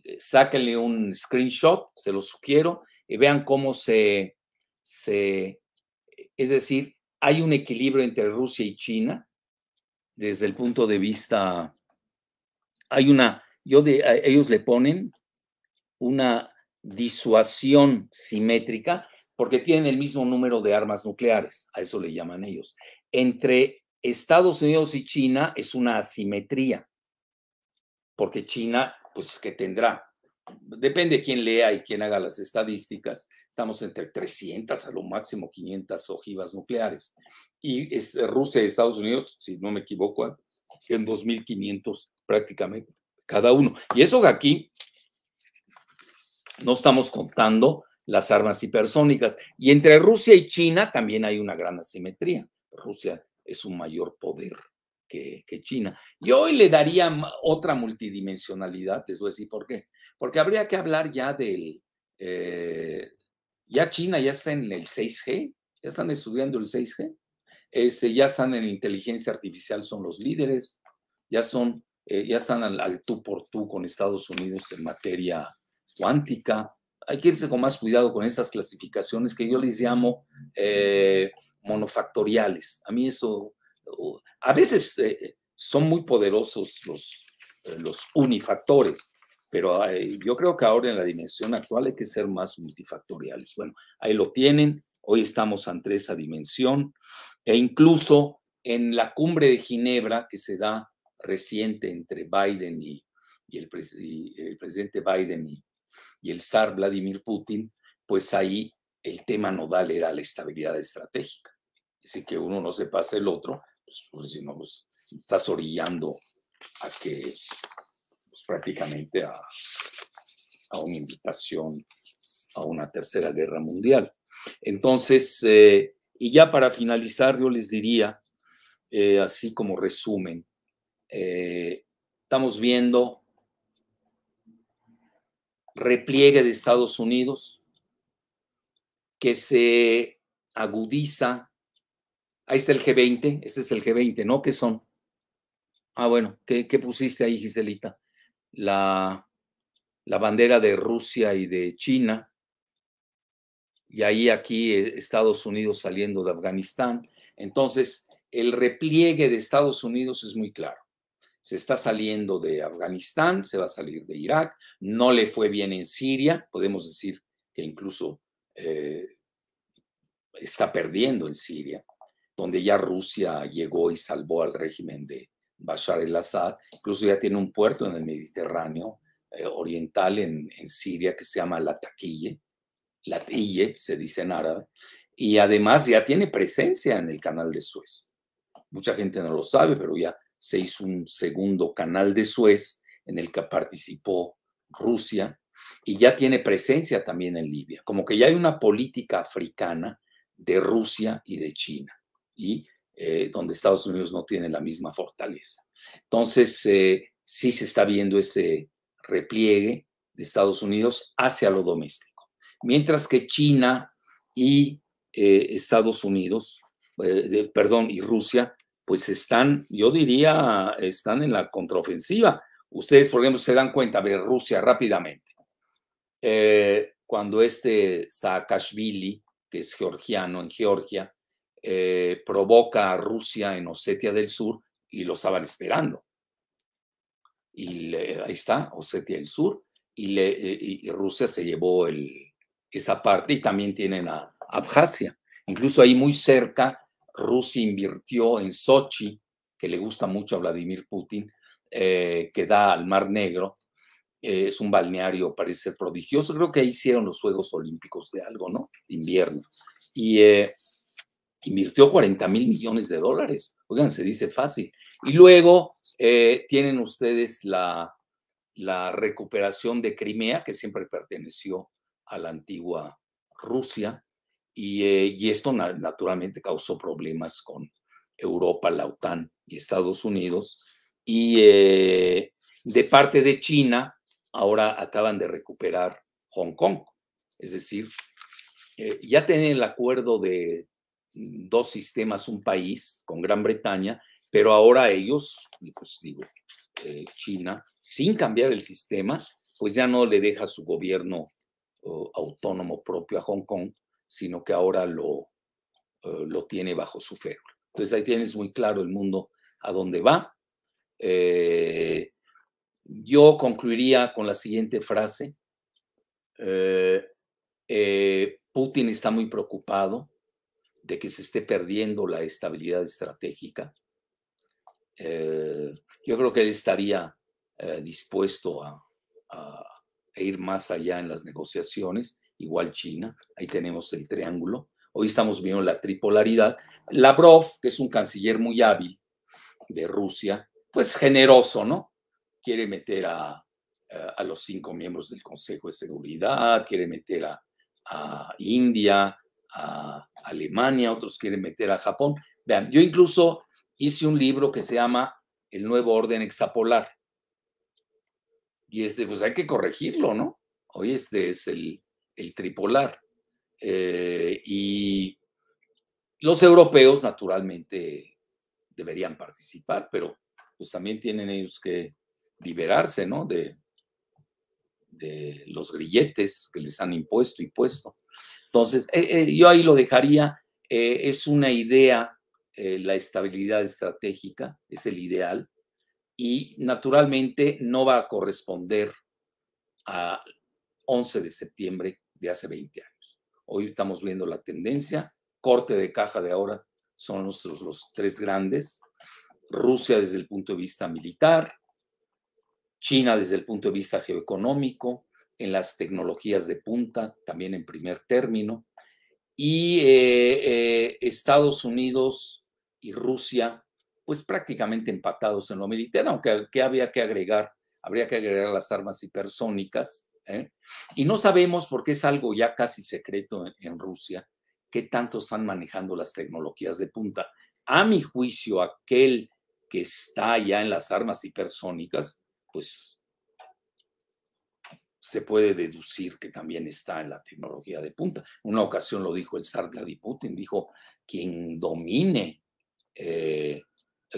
Eh, sáquenle un screenshot, se lo sugiero, y vean cómo se, se, es decir, hay un equilibrio entre Rusia y China desde el punto de vista, hay una, yo de, ellos le ponen una disuasión simétrica porque tienen el mismo número de armas nucleares, a eso le llaman ellos. Entre Estados Unidos y China es una asimetría, porque China, pues que tendrá, depende de quién lea y quién haga las estadísticas, estamos entre 300 a lo máximo 500 ojivas nucleares. Y es Rusia y Estados Unidos, si no me equivoco, en 2.500 prácticamente cada uno. Y eso de aquí no estamos contando las armas hipersónicas. Y entre Rusia y China también hay una gran asimetría. Rusia es un mayor poder que, China. Y hoy le daría otra multidimensionalidad, les voy a decir por qué. Porque habría que hablar ya del... Eh, ya China ya está en el 6G, ya están estudiando el 6G, este, ya están en inteligencia artificial, son los líderes, ya son, eh, ya están al, al tú por tú con Estados Unidos en materia cuántica, hay que irse con más cuidado con estas clasificaciones que yo les llamo eh, monofactoriales. A mí eso, a veces eh, son muy poderosos los, eh, los unifactores, pero yo creo que ahora en la dimensión actual hay que ser más multifactoriales. Bueno, ahí lo tienen, hoy estamos ante esa dimensión e incluso en la cumbre de Ginebra que se da reciente entre Biden y, el, el presidente Biden y, y el zar Vladimir Putin, pues ahí el tema nodal era la estabilidad estratégica. Así que uno no se pase el otro, pues, pues si no, pues estás orillando a que pues, prácticamente a, una invitación a una tercera guerra mundial. Entonces, eh, y ya para finalizar, yo les diría, eh, así como resumen, eh, estamos viendo repliegue de Estados Unidos que se agudiza. Ahí está el G20, este es el G20, ¿no? ¿Qué son? Ah, bueno, ¿qué, pusiste ahí, Giselita? La, la bandera de Rusia y de China, y ahí aquí eh, Estados Unidos saliendo de Afganistán. Entonces, el repliegue de Estados Unidos es muy claro se está saliendo de Afganistán, se va a salir de Irak, no le fue bien en Siria, podemos decir que incluso eh, está perdiendo en Siria, donde ya Rusia llegó y salvó al régimen de Bashar el-Assad, incluso ya tiene un puerto en el Mediterráneo eh, oriental en, Siria que se llama La Taquille, Latille se dice en árabe, y además ya tiene presencia en el canal de Suez. Mucha gente no lo sabe, pero ya se hizo un segundo canal de Suez en el que participó Rusia y ya tiene presencia también en Libia, como que ya hay una política africana de Rusia y de China, y eh, donde Estados Unidos no tiene la misma fortaleza. Entonces, eh, sí se está viendo ese repliegue de Estados Unidos hacia lo doméstico, mientras que China y eh, Estados Unidos, perdón, y Rusia pues están, yo diría, están en la contraofensiva. Ustedes, por ejemplo, se dan cuenta, de Rusia rápidamente. Eh, cuando este Saakashvili, que es georgiano en Georgia, eh, provoca a Rusia en Osetia del Sur y lo estaban esperando. Y ahí está, Osetia del Sur, y, Rusia se llevó esa parte y también tienen a Abjasia. Incluso ahí muy cerca, Rusia invirtió en Sochi, que le gusta mucho a Vladimir Putin, eh, que da al Mar Negro. Eh, es un balneario, parece prodigioso. Creo que ahí hicieron los Juegos Olímpicos de algo, ¿no? De invierno. Y eh, invirtió 40 mil millones de dólares. Oigan, se dice fácil. Y luego tienen ustedes la, la recuperación de Crimea, que siempre perteneció a la antigua Rusia, y, y esto naturalmente causó problemas con Europa, la OTAN y Estados Unidos, y eh, de parte de China, ahora acaban de recuperar Hong Kong. Es decir, eh, ya tienen el acuerdo de dos sistemas, un país con Gran Bretaña, pero ahora ellos, pues digo, eh, China, sin cambiar el sistema, pues ya no le deja su gobierno autónomo propio a Hong Kong, sino que ahora lo, lo tiene bajo su férola. Entonces ahí tienes muy claro el mundo a dónde va eh, yo concluiría con la siguiente frase. Eh, eh, Putin está muy preocupado de que se esté perdiendo la estabilidad estratégica. yo creo que él estaría dispuesto a, ir más allá en las negociaciones, igual China, ahí tenemos el triángulo. Hoy estamos viendo la tripolaridad. Lavrov, que es un canciller muy hábil de Rusia, pues generoso, ¿no? Quiere meter a, a los cinco miembros del Consejo de Seguridad, quiere meter a, a India, a Alemania, otros quieren meter a Japón. Vean, yo incluso hice un libro que se llama El nuevo orden hexapolar. Y este, pues hay que corregirlo, ¿no? Hoy este es el, el tripolar. Eh, y los europeos, naturalmente, deberían participar, pero pues también tienen ellos que liberarse, ¿no? De, de los grilletes que les han impuesto y puesto. Entonces, eh, eh, yo ahí lo dejaría, es una idea, la estabilidad estratégica es el ideal y naturalmente no va a corresponder a 11 de septiembre de hace 20 años. Hoy estamos viendo la tendencia, corte de caja de ahora son nuestros los tres grandes, Rusia desde el punto de vista militar, China desde el punto de vista geoeconómico, en las tecnologías de punta, también en primer término, y eh, eh, Estados Unidos y Rusia, pues prácticamente empatados en lo militar, aunque ¿qué había que agregar, habría que agregar las armas hipersónicas, ¿eh? y no sabemos, porque es algo ya casi secreto en Rusia, qué tanto están manejando las tecnologías de punta. A mi juicio, aquel que está ya en las armas hipersónicas, pues se puede deducir que también está en la tecnología de punta. Una ocasión lo dijo el zar Vladimir Putin, dijo, quien domine, eh,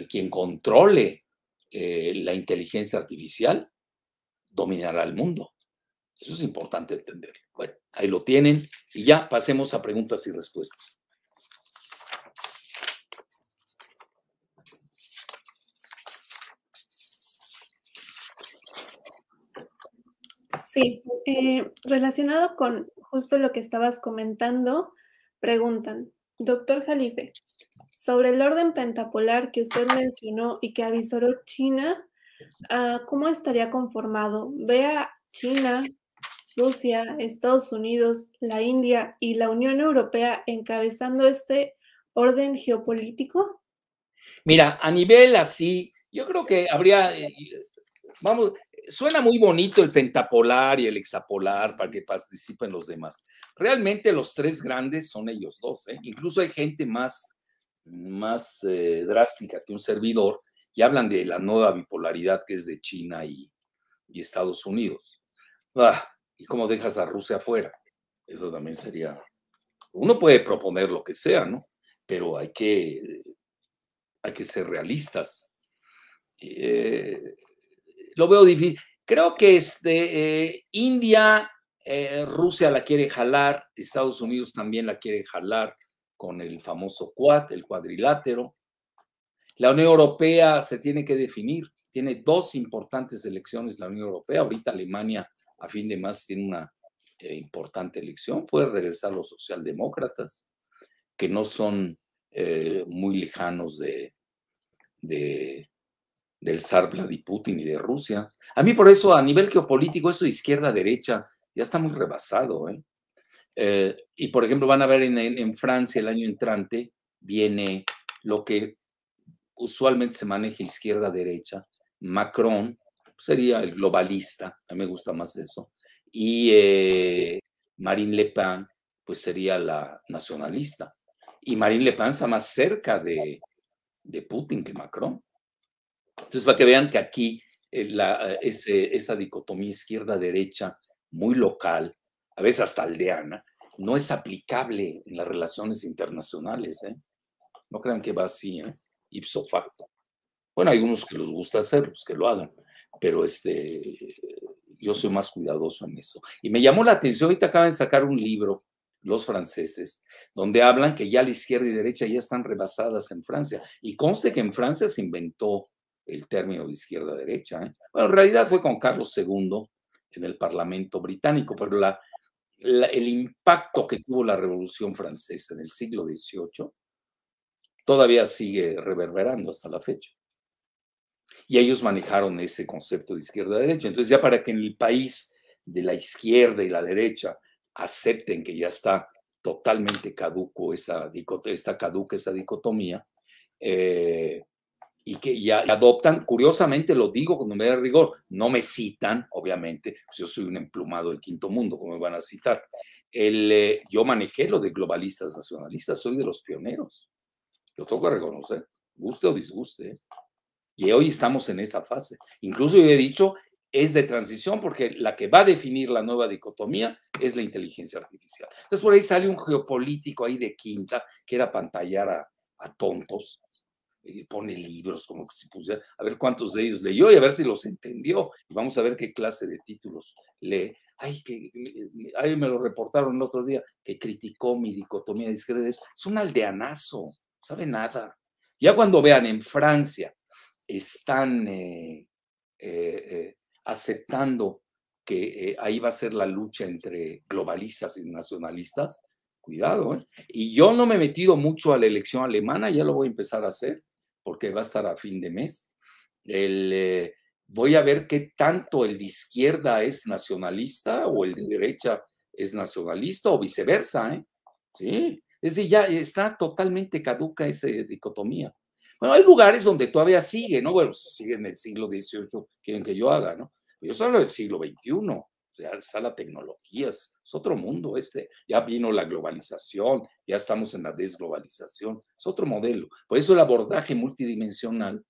quien controle eh, la inteligencia artificial, dominará el mundo. Eso es importante entender. Bueno, ahí lo tienen y ya pasemos a preguntas y respuestas. Sí, eh, relacionado con justo lo que estabas comentando, preguntan, doctor Jalife, sobre el orden pentapolar que usted mencionó y que avisoró China, ah, ¿cómo estaría conformado? ¿Ve a China, Rusia, Estados Unidos, la India y la Unión Europea encabezando este orden geopolítico? Mira, a nivel así, yo creo que habría, eh, vamos, suena muy bonito el pentapolar y el hexapolar para que participen los demás. Realmente los tres grandes son ellos dos. ¿eh? Incluso hay gente más, más eh, drástica que un servidor y hablan de la nueva bipolaridad que es de China y, Estados Unidos. Ah, ¿Y cómo dejas a Rusia afuera? Eso también sería... Uno puede proponer lo que sea, ¿no? Pero hay que, hay que ser realistas. Eh, lo veo difícil. Creo que este, eh, India, eh, Rusia la quiere jalar, Estados Unidos también la quiere jalar con el famoso Quad, el cuadrilátero. La Unión Europea se tiene que definir. Tiene dos importantes elecciones la Unión Europea. Ahorita Alemania, a fin de más, tiene una eh, importante elección. Puede regresar los socialdemócratas, que no son eh, muy lejanos de, de, del zar Putin y de Rusia. A mí por eso, a nivel geopolítico, eso de izquierda-derecha ya está muy rebasado. ¿eh? Eh, y por ejemplo, van a ver en, Francia el año entrante, viene lo que usualmente se maneja izquierda-derecha. Macron sería el globalista, a mí me gusta más eso. Y eh, Marine Le Pen, pues sería la nacionalista. Y Marine Le Pen está más cerca de, de Putin que Macron. Entonces, para que vean que aquí eh, la, esa dicotomía izquierda-derecha muy local, a veces hasta aldeana, no es aplicable en las relaciones internacionales. ¿eh? No crean que va así, ¿eh? ipso facto. Bueno, hay unos que les gusta hacer, pues que lo hagan, pero este, yo soy más cuidadoso en eso. Y me llamó la atención, ahorita acaban de sacar un libro, los franceses, donde hablan que ya la izquierda y derecha ya están rebasadas en Francia. Y conste que en Francia se inventó el término de izquierda-derecha. ¿eh? Bueno, en realidad fue con Carlos II en el Parlamento británico, pero el impacto que tuvo la Revolución Francesa en el siglo XVIII todavía sigue reverberando hasta la fecha. Y ellos manejaron ese concepto de izquierda-derecha. Entonces ya para que en el país de la izquierda y la derecha acepten que ya está totalmente caduco esa, caduca esa dicotomía, eh, y que ya adoptan, curiosamente lo digo cuando me da rigor, no me citan, obviamente, pues yo soy un emplumado del quinto mundo, como me van a citar. Eh, yo manejé lo de globalistas nacionalistas, soy de los pioneros. Lo tengo que reconocer, guste o disguste. Y hoy estamos en esa fase. Incluso yo he dicho, es de transición porque la que va a definir la nueva dicotomía es la inteligencia artificial. Entonces por ahí sale un geopolítico ahí de quinta que era pantallar a, a tontos pone libros como que si pusiera, a ver cuántos de ellos leyó y a ver si los entendió. Y vamos a ver qué clase de títulos lee. Ay, que ay, me lo reportaron el otro día, que criticó mi dicotomía de izquierda. Es un aldeanazo, sabe nada. Ya cuando vean en Francia, están eh, eh, eh, aceptando que ahí va a ser la lucha entre globalistas y nacionalistas, cuidado. Y yo no me he metido mucho a la elección alemana, ya lo voy a empezar a hacer porque va a estar a fin de mes. El, voy a ver qué tanto el de izquierda es nacionalista o el de derecha es nacionalista o viceversa. ¿eh? Sí, es decir, ya está totalmente caduca esa dicotomía. Bueno, hay lugares donde todavía sigue, ¿no? Bueno, sigue en el siglo XVIII, quieren que yo haga, ¿no? Yo solo del siglo XXI, ya está la tecnología, es, otro mundo este, ya vino la globalización, ya estamos en la desglobalización, es otro modelo. Por eso el abordaje multidimensional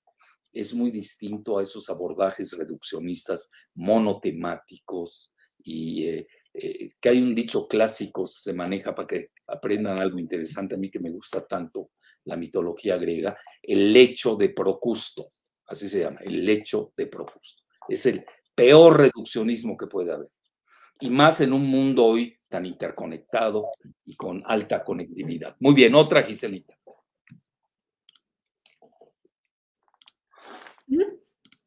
es muy distinto a esos abordajes reduccionistas monotemáticos y eh, eh, que hay un dicho clásico, se maneja para que aprendan algo interesante a mí que me gusta tanto, la mitología griega, el lecho de Procusto, así se llama, el lecho de Procusto. Es el peor reduccionismo que puede haber y más en un mundo hoy tan interconectado y con alta conectividad. Muy bien, otra Giselita.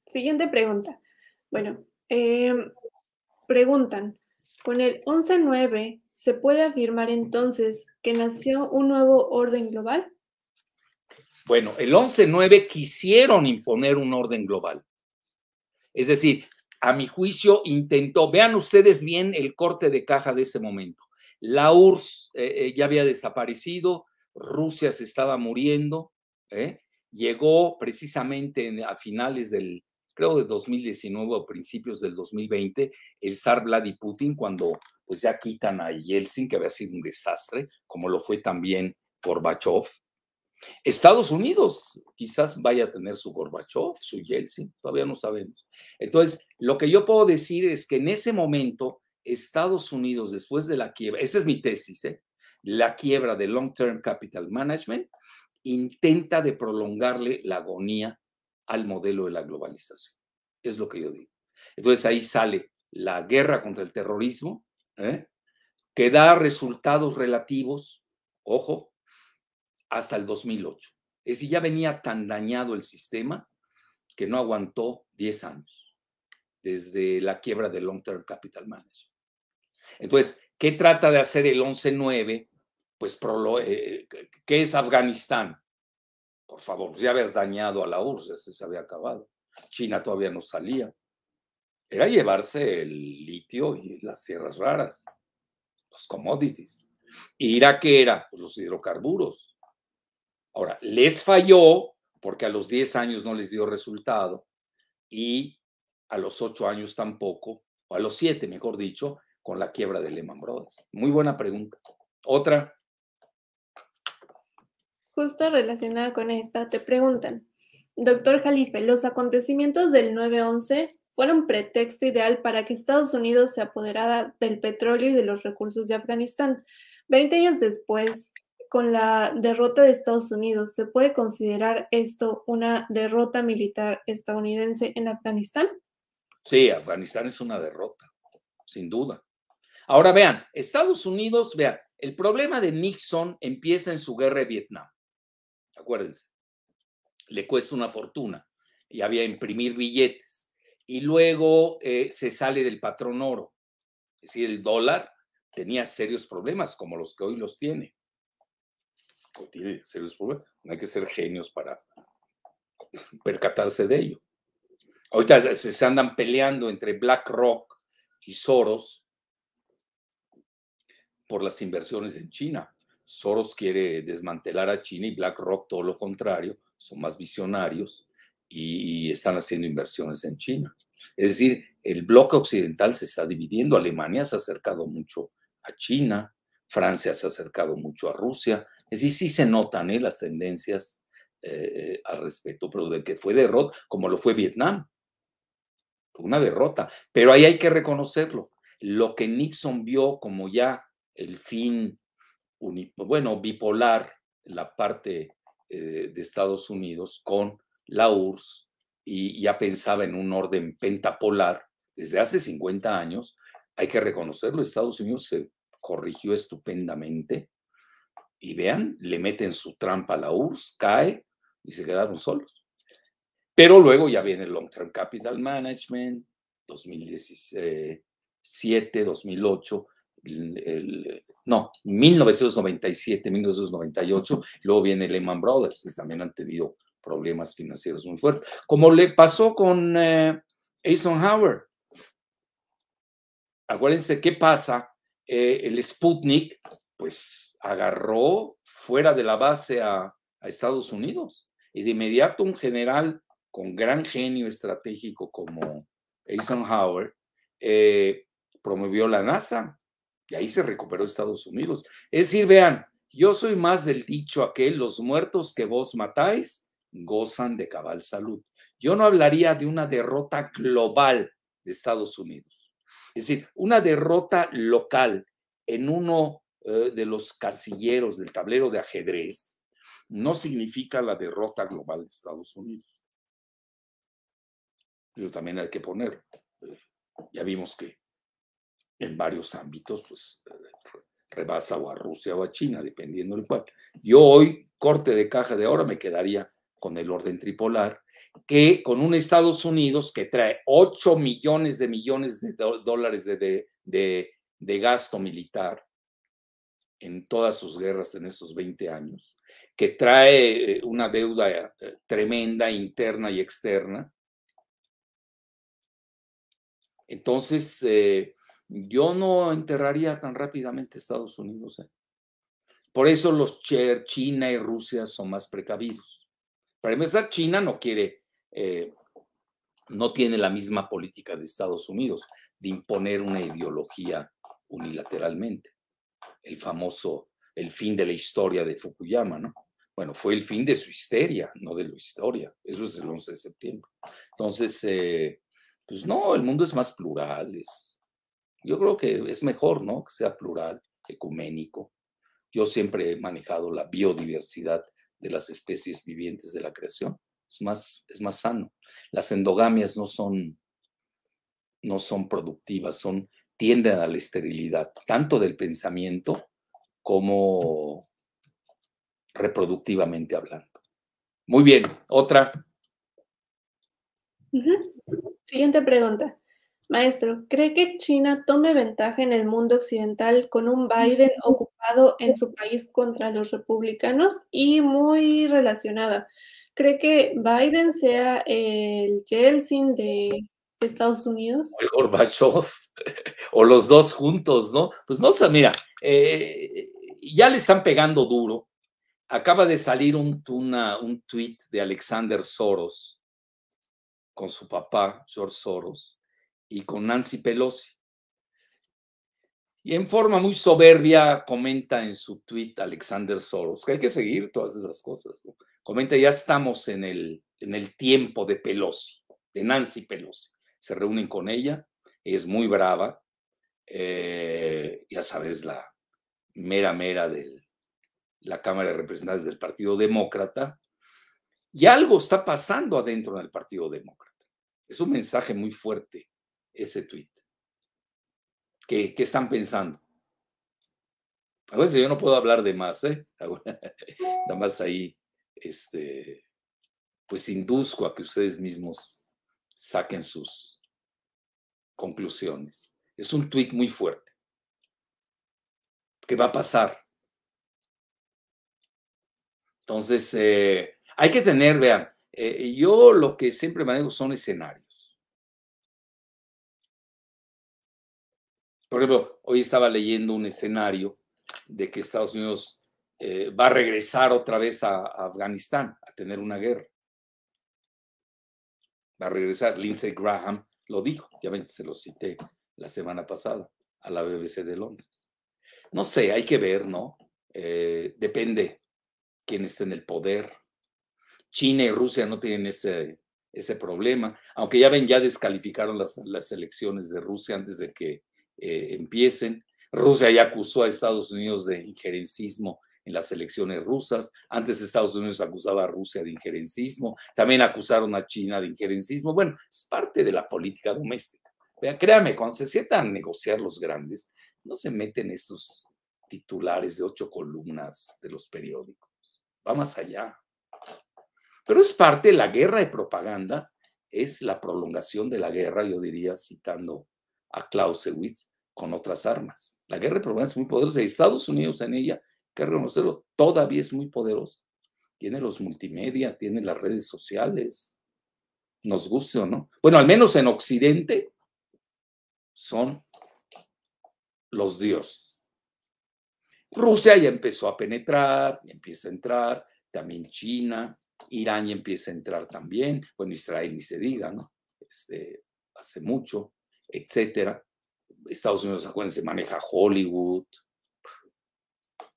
Siguiente pregunta. Bueno, em, preguntan, con el 11.9, ¿se puede afirmar entonces que nació un nuevo orden global? Bueno, el 11.9 quisieron imponer un orden global. Es decir, a mi juicio, intentó, vean ustedes bien el corte de caja de ese momento. La URSS eh, eh, ya había desaparecido, Rusia se estaba muriendo, ¿eh? llegó precisamente a finales del, creo, de 2019 o principios del 2020, el zar Vladimir Putin, cuando pues ya quitan a Yeltsin, que había sido un desastre, como lo fue también Gorbachev, Estados Unidos quizás vaya a tener su Gorbachev, su Yeltsin, todavía no sabemos. Entonces, lo que yo puedo decir es que en ese momento, Estados Unidos, después de la quiebra, esa es mi tesis, ¿eh? la quiebra de Long Term Capital Management, intenta de prolongarle la agonía al modelo de la globalización. Es lo que yo digo. Entonces ahí sale la guerra contra el terrorismo, ¿eh? que da resultados relativos, ojo, hasta el 2008. Es decir, ya venía tan dañado el sistema que no aguantó 10 años desde la quiebra del Long Term Capital Management. Entonces, ¿qué trata de hacer el 11-9? Pues, eh, ¿qué es Afganistán? Por favor, pues, ya habías dañado a la URSS, se había acabado. China todavía no salía. Era llevarse el litio y las tierras raras, los commodities. Irak, ¿qué era? Pues los hidrocarburos. Ahora, les falló porque a los 10 años no les dio resultado y a los 8 años tampoco, o a los 7, mejor dicho, con la quiebra de Lehman Brothers. Muy buena pregunta. Otra. Justo relacionada con esta, te preguntan, doctor Jalife, ¿los acontecimientos del 9-11 fueron pretexto ideal para que Estados Unidos se apoderara del petróleo y de los recursos de Afganistán? Veinte años después, con la derrota de Estados Unidos, ¿se puede considerar esto una derrota militar estadounidense en Afganistán? Sí, Afganistán es una derrota, sin duda. Ahora vean, Estados Unidos, vean, el problema de Nixon empieza en su guerra de Vietnam. Acuérdense, le cuesta una fortuna y había imprimir billetes. Y luego eh, se sale del patrón oro. Es decir, el dólar tenía serios problemas como los que hoy los tiene No hay que ser genios para percatarse de ello. Ahorita se andan peleando entre BlackRock y Soros por las inversiones en China. Soros quiere desmantelar a China y BlackRock todo lo contrario, son más visionarios y están haciendo inversiones en China. Es decir, el bloque occidental se está dividiendo. Alemania se ha acercado mucho a China, Francia se ha acercado mucho a Rusia, es decir, sí se notan ¿eh? las tendencias eh, al respecto, pero de que fue derrota, como lo fue Vietnam. Fue una derrota, pero ahí hay que reconocerlo. Lo que Nixon vio como ya el fin, bueno, bipolar, la parte eh, de Estados Unidos con la URSS y ya pensaba en un orden pentapolar desde hace 50 años, hay que reconocerlo, Estados Unidos se corrigió estupendamente y vean, le meten su trampa a la URSS, cae y se quedaron solos. Pero luego ya viene el Long Term Capital Management, 2017, 2008, no, 1997, 1998, luego viene Lehman Brothers, que también han tenido problemas financieros muy fuertes, como le pasó con eh, Eisenhower. Acuérdense qué pasa, eh, el Sputnik pues agarró fuera de la base a, Estados Unidos. Y de inmediato un general con gran genio estratégico como Eisenhower eh, promovió la NASA y ahí se recuperó Estados Unidos. Es decir, vean, yo soy más del dicho aquel, los muertos que vos matáis gozan de cabal salud. Yo no hablaría de una derrota global de Estados Unidos. Es decir, una derrota local en uno eh, de los casilleros del tablero de ajedrez no significa la derrota global de Estados Unidos. Pero también hay que poner, ya vimos que en varios ámbitos, pues rebasa o a Rusia o a China, dependiendo del cual. Yo hoy, corte de caja de ahora, me quedaría con el orden tripolar, que con un Estados Unidos que trae 8 millones de millones de dólares de, de gasto militar, en todas sus guerras en estos 20 años, que trae eh, una deuda eh, tremenda interna y externa. Entonces, eh, yo no enterraría tan rápidamente Estados Unidos. Por eso los China y Rusia son más precavidos. Para empezar, China no quiere, no tiene la misma política de Estados Unidos de imponer una ideología unilateralmente el famoso, el fin de la historia de Fukuyama, ¿no? Bueno, fue el fin de su histeria, no de la historia. Eso es el 11 de septiembre. Entonces, eh, pues no, el mundo es más plural. yo creo que es mejor, ¿no? Que sea plural, ecuménico. Yo siempre he manejado la biodiversidad de las especies vivientes de la creación. Es más, es más sano. Las endogamias no son, no son productivas, son tienden a la esterilidad, tanto del pensamiento como reproductivamente hablando. Muy bien, otra. Siguiente pregunta. Maestro, ¿cree que China tome ventaja en el mundo occidental con un Biden ocupado en su país contra los republicanos? Y muy relacionada, ¿cree que Biden sea el Yeltsin de Estados Unidos? O el Gorbachev, o los dos juntos, ¿no? Pues no sé, mira, eh, ya le están pegando duro. Acaba de salir un, un tweet de Alexander Soros con su papá, George Soros, y con Nancy Pelosi. Y en forma muy soberbia comenta en su tweet Alexander Soros, que hay que seguir todas esas cosas. Comenta, ya estamos en el, en el tiempo de Pelosi, de Nancy Pelosi. Se reúnen con ella, es muy brava, eh, ya sabes, la mera mera de la Cámara de Representantes del Partido Demócrata, y algo está pasando adentro del Partido Demócrata. Es un mensaje muy fuerte ese tweet. ¿Qué, están pensando? A veces yo no puedo hablar de más, ¿eh? Nada más ahí, este, pues induzco a que ustedes mismos saquen sus conclusiones. Es un tweet muy fuerte. ¿Qué va a pasar? Entonces, eh, hay que tener, vean, eh, yo lo que siempre manejo son escenarios. Por ejemplo, hoy estaba leyendo un escenario de que Estados Unidos eh, va a regresar otra vez a, Afganistán a tener una guerra. Va a regresar. Lindsey Graham lo dijo, ya ven, se lo cité la semana pasada a la BBC de Londres. No sé, hay que ver, ¿no? depende quién esté en el poder. China y Rusia no tienen ese, ese problema, aunque ya ven, ya descalificaron las, las elecciones de Rusia antes de que eh, empiecen. Rusia ya acusó a Estados Unidos de injerencismo en las elecciones rusas. Antes Estados Unidos acusaba a Rusia de injerencismo. También acusaron a China de injerencismo. Bueno, es parte de la política doméstica. Créame, cuando se sientan a negociar los grandes, no se meten esos titulares de ocho columnas de los periódicos va más allá. Pero es parte de la guerra de propaganda, es la prolongación de la guerra, yo diría, citando a Clausewitz, con otras armas. La guerra de propaganda es muy poderosa y Estados Unidos en ella, que reconocerlo, todavía es muy poderosa. Tiene los multimedia, tiene las redes sociales, nos guste o no. Bueno, al menos en Occidente son los dioses. Rusia ya empezó a penetrar, ya empieza a entrar, también China, Irán ya empieza a entrar también, bueno, Israel ni se diga, ¿no? Este, hace mucho, etcétera. Estados Unidos, acuérdense, maneja Hollywood,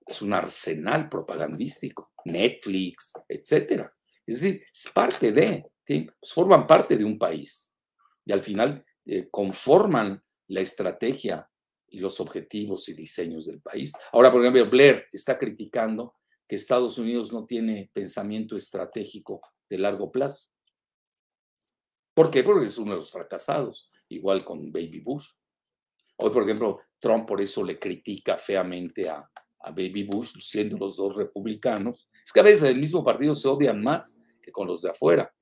es un arsenal propagandístico, Netflix, etcétera. Es decir, es parte de, ¿sí? Pues forman parte de un país y al final eh, conforman la estrategia y los objetivos y diseños del país. Ahora, por ejemplo, Blair está criticando que Estados Unidos no tiene pensamiento estratégico de largo plazo. ¿Por qué? Porque es uno de los fracasados, igual con Baby Bush. Hoy, por ejemplo, Trump por eso le critica feamente a, a Baby Bush, siendo los dos republicanos. Es que a veces el mismo partido se odian más que con los de afuera.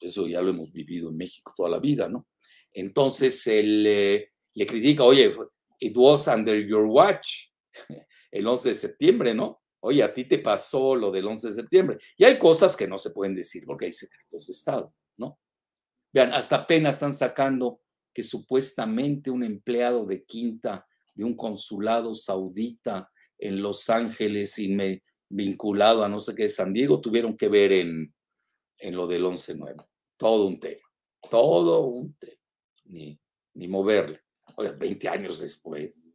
Eso ya lo hemos vivido en México toda la vida, ¿no? Entonces, él eh, le critica, oye, it was under your watch, el 11 de septiembre, ¿no? Oye, a ti te pasó lo del 11 de septiembre. Y hay cosas que no se pueden decir porque hay secretos de Estado, ¿no? Vean, hasta apenas están sacando que supuestamente un empleado de quinta de un consulado saudita en Los Ángeles y vinculado a no sé qué San Diego tuvieron que ver en, en lo del 11-9. Todo un tema, todo un tema, ni, ni moverle. Oye, 20 años después.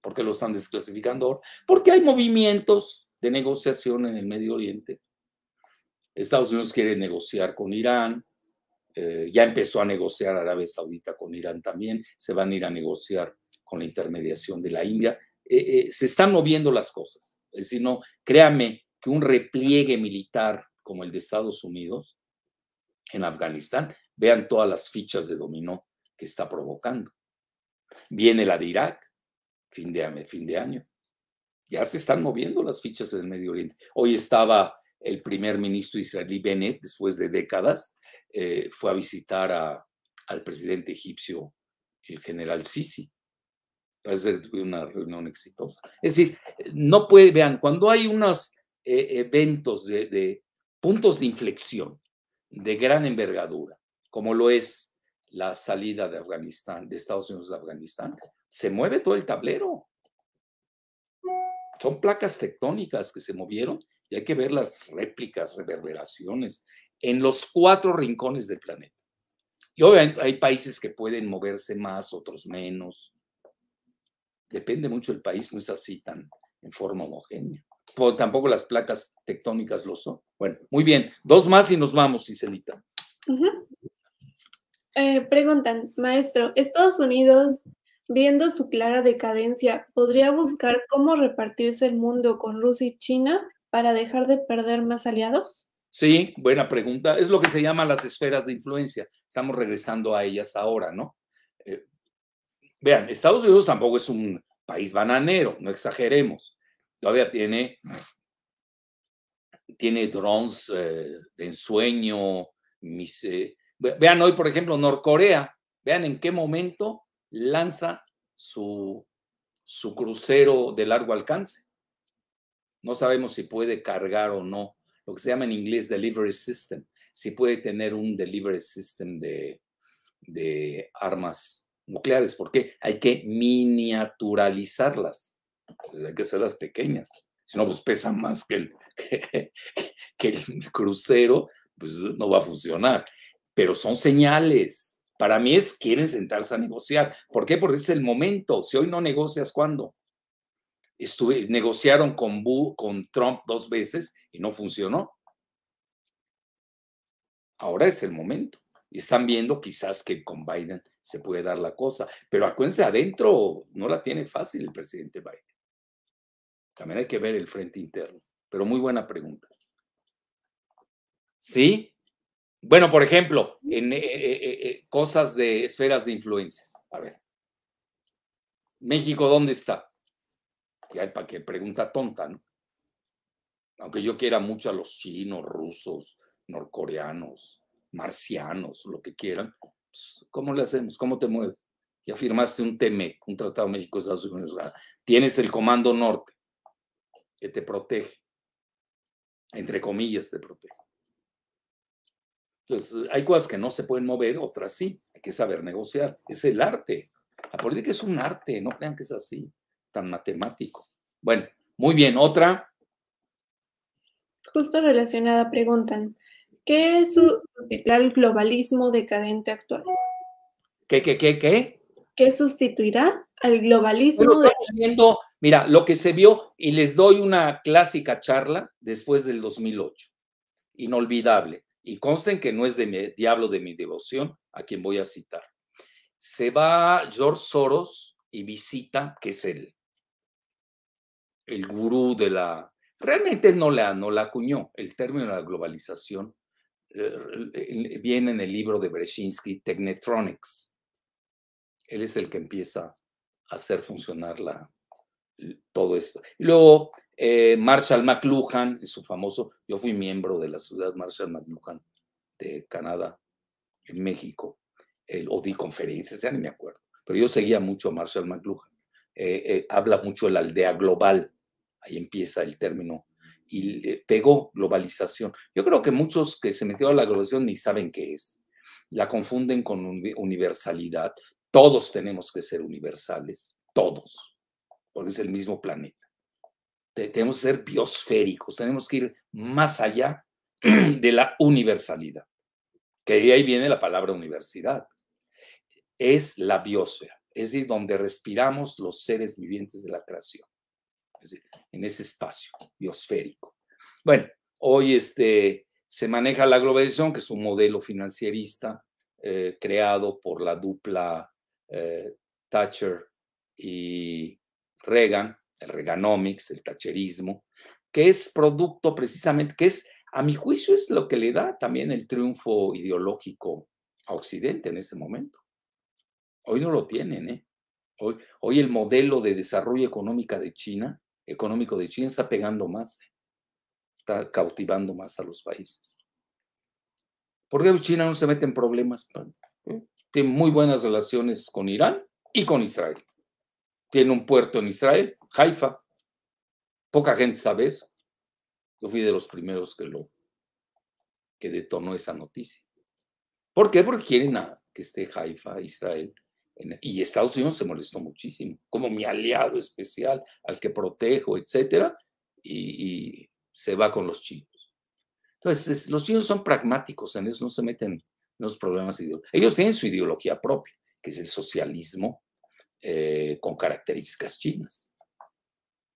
¿Por qué lo están desclasificando ahora? Porque hay movimientos de negociación en el Medio Oriente. Estados Unidos quiere negociar con Irán, eh, ya empezó a negociar Arabia Saudita con Irán también, se van a ir a negociar con la intermediación de la India. Eh, eh, se están moviendo las cosas. Es decir, no, créame que un repliegue militar como el de Estados Unidos en Afganistán, vean todas las fichas de dominó que está provocando. Viene la de Irak, fin de, fin de año. Ya se están moviendo las fichas en el Medio Oriente. Hoy estaba el primer ministro israelí Bennett, después de décadas, eh, fue a visitar al presidente egipcio, el general Sisi. Parece que tuvieron una reunión exitosa. Es decir, no puede, vean, cuando hay unos eh, eventos de, de puntos de inflexión de gran envergadura, como lo es la salida de Afganistán, de Estados Unidos de Afganistán, se mueve todo el tablero. Son placas tectónicas que se movieron y hay que ver las réplicas, reverberaciones en los cuatro rincones del planeta. Y obviamente hay países que pueden moverse más, otros menos. Depende mucho del país, no es así tan en forma homogénea. tampoco las placas tectónicas lo son. Bueno, muy bien. Dos más y nos vamos, Cicelita. Eh, preguntan, maestro, Estados Unidos, viendo su clara decadencia, ¿podría buscar cómo repartirse el mundo con Rusia y China para dejar de perder más aliados? Sí, buena pregunta. Es lo que se llama las esferas de influencia. Estamos regresando a ellas ahora, ¿no? Eh, vean, Estados Unidos tampoco es un país bananero, no exageremos. Todavía tiene, tiene drones eh, de ensueño. Mis, eh, vean hoy, por ejemplo, Norcorea. Vean en qué momento lanza su, su crucero de largo alcance. No sabemos si puede cargar o no, lo que se llama en inglés delivery system, si puede tener un delivery system de, de armas nucleares, porque hay que miniaturalizarlas, pues hay que hacerlas pequeñas, si no, pues pesan más que el, el crucero, pues no va a funcionar. Pero son señales. Para mí es quieren sentarse a negociar. ¿Por qué? Porque es el momento. Si hoy no negocias, ¿cuándo? Estuve, negociaron con, con Trump dos veces y no funcionó. Ahora es el momento. Y están viendo quizás que con Biden se puede dar la cosa. Pero acuérdense, adentro no la tiene fácil el presidente Biden. También hay que ver el frente interno. Pero muy buena pregunta. ¿Sí? Bueno, por ejemplo, en eh, eh, eh, cosas de esferas de influencias. A ver. México, ¿dónde está? Ya para que pregunta tonta, ¿no? Aunque yo quiera mucho a los chinos, rusos, norcoreanos, marcianos, lo que quieran, ¿cómo le hacemos? ¿Cómo te mueves? Ya firmaste un TMEC, un Tratado México-Estados Unidos. Tienes el Comando Norte, que te protege. Entre comillas, te protege. Entonces, hay cosas que no se pueden mover, otras sí. Hay que saber negociar. Es el arte. La política es un arte, no crean que es así tan matemático. Bueno, muy bien, otra. Justo relacionada, preguntan, ¿qué es sustituirá el globalismo decadente actual? ¿Qué, qué, qué, qué? ¿Qué sustituirá al globalismo? Bueno, estamos viendo, mira, lo que se vio, y les doy una clásica charla después del 2008, inolvidable, y consten que no es de mi diablo de mi devoción, a quien voy a citar. Se va George Soros y visita, que es el el gurú de la... Realmente no la, no la acuñó. El término de la globalización viene en el libro de Brzezinski, Technetronics. Él es el que empieza a hacer funcionar la, todo esto. Luego, eh, Marshall McLuhan, su famoso, yo fui miembro de la ciudad Marshall McLuhan de Canadá, en México, el, o di conferencias, ya ni me acuerdo, pero yo seguía mucho a Marshall McLuhan. Eh, habla mucho de la aldea global, ahí empieza el término, y le pegó globalización. Yo creo que muchos que se metieron a la globalización ni saben qué es. La confunden con universalidad. Todos tenemos que ser universales, todos, porque es el mismo planeta. Tenemos que ser biosféricos, tenemos que ir más allá de la universalidad, que de ahí viene la palabra universidad. Es la biosfera, es decir, donde respiramos los seres vivientes de la creación en ese espacio biosférico. Bueno, hoy este, se maneja la globalización, que es un modelo financierista eh, creado por la dupla eh, Thatcher y Reagan, el Reaganomics, el Thatcherismo, que es producto precisamente, que es, a mi juicio, es lo que le da también el triunfo ideológico a Occidente en ese momento. Hoy no lo tienen, ¿eh? Hoy, hoy el modelo de desarrollo económico de China económico de China está pegando más, está cautivando más a los países. Porque China no se mete en problemas. Tiene muy buenas relaciones con Irán y con Israel. Tiene un puerto en Israel, Haifa. Poca gente sabe eso. Yo fui de los primeros que lo que detonó esa noticia. ¿Por qué? Porque quieren que esté Haifa, Israel, y Estados Unidos se molestó muchísimo, como mi aliado especial, al que protejo, etcétera, y, se va con los chinos. Entonces, los chinos son pragmáticos, en eso no se meten en los problemas ideológicos. Ellos tienen su ideología propia, que es el socialismo eh, con características chinas,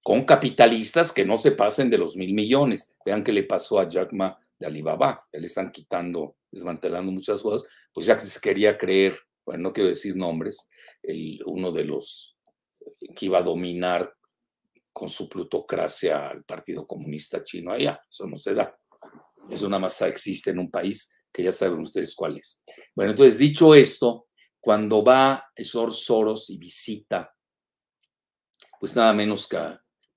con capitalistas que no se pasen de los mil millones. Vean qué le pasó a Jack Ma de Alibaba, le están quitando, desmantelando muchas cosas, pues ya que se quería creer bueno, no quiero decir nombres, el, uno de los que iba a dominar con su plutocracia al Partido Comunista Chino allá. Eso no se da. Eso nada más existe en un país que ya saben ustedes cuál es. Bueno, entonces, dicho esto, cuando va George Soros y visita, pues nada menos que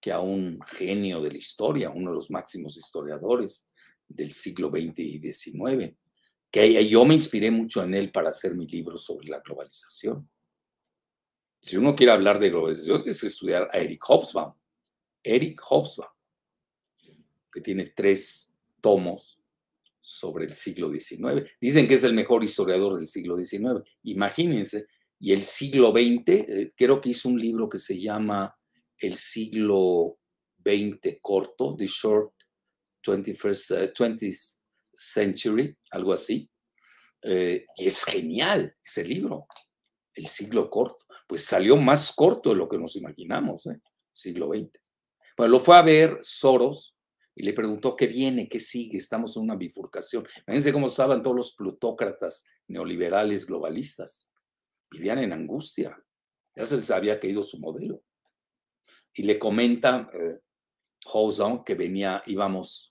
que a un genio de la historia, uno de los máximos historiadores del siglo XX y XIX, que yo me inspiré mucho en él para hacer mi libro sobre la globalización. Si uno quiere hablar de globalización, tiene que estudiar a Eric Hobsbawm. Eric Hobsbawm, que tiene tres tomos sobre el siglo XIX. Dicen que es el mejor historiador del siglo XIX. Imagínense. Y el siglo XX, eh, creo que hizo un libro que se llama El siglo XX corto, The Short 21st, 20th Century, algo así. Eh, y es genial ese libro, El siglo corto. Pues salió más corto de lo que nos imaginamos, ¿eh? siglo XX. Bueno, lo fue a ver Soros y le preguntó qué viene, qué sigue, estamos en una bifurcación. Fíjense cómo estaban todos los plutócratas neoliberales globalistas. Vivían en angustia. Ya se les había caído su modelo. Y le comenta eh, que venía, íbamos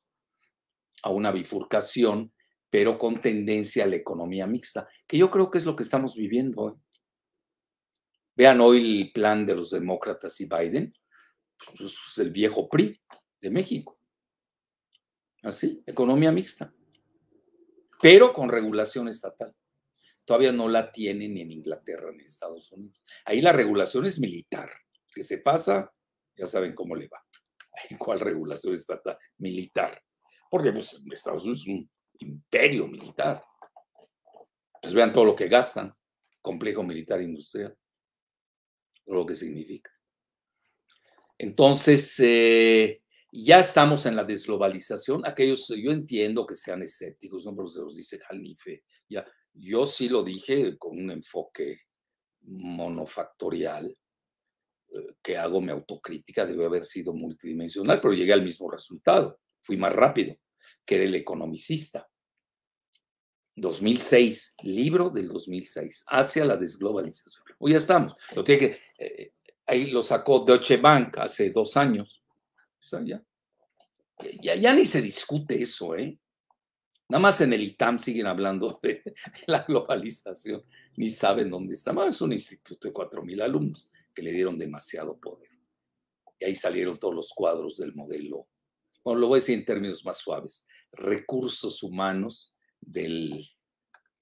a una bifurcación, pero con tendencia a la economía mixta, que yo creo que es lo que estamos viviendo hoy. Vean hoy el plan de los demócratas y Biden, pues es el viejo PRI de México. Así, economía mixta, pero con regulación estatal. Todavía no la tienen ni en Inglaterra ni en Estados Unidos. Ahí la regulación es militar. Que se pasa, ya saben cómo le va. ¿Cuál regulación estatal? Militar porque pues, Estados Unidos es un imperio militar. Pues vean todo lo que gastan, complejo militar industrial, todo lo que significa. Entonces, eh, ya estamos en la desglobalización. Aquellos, yo entiendo que sean escépticos, ¿no? Pero se los dice Jalife. Ya, yo sí lo dije con un enfoque monofactorial, eh, que hago mi autocrítica, debe haber sido multidimensional, pero llegué al mismo resultado fui más rápido, que era el economicista. 2006, libro del 2006, hacia la desglobalización. Hoy ya estamos. Lo que, eh, ahí lo sacó Deutsche Bank hace dos años. Ya, ya, ya, ni se discute eso, ¿eh? Nada más en el ITAM siguen hablando de, la globalización, ni saben dónde está. es un instituto de 4.000 alumnos que le dieron demasiado poder. Y ahí salieron todos los cuadros del modelo bueno, lo voy a decir en términos más suaves, recursos humanos del,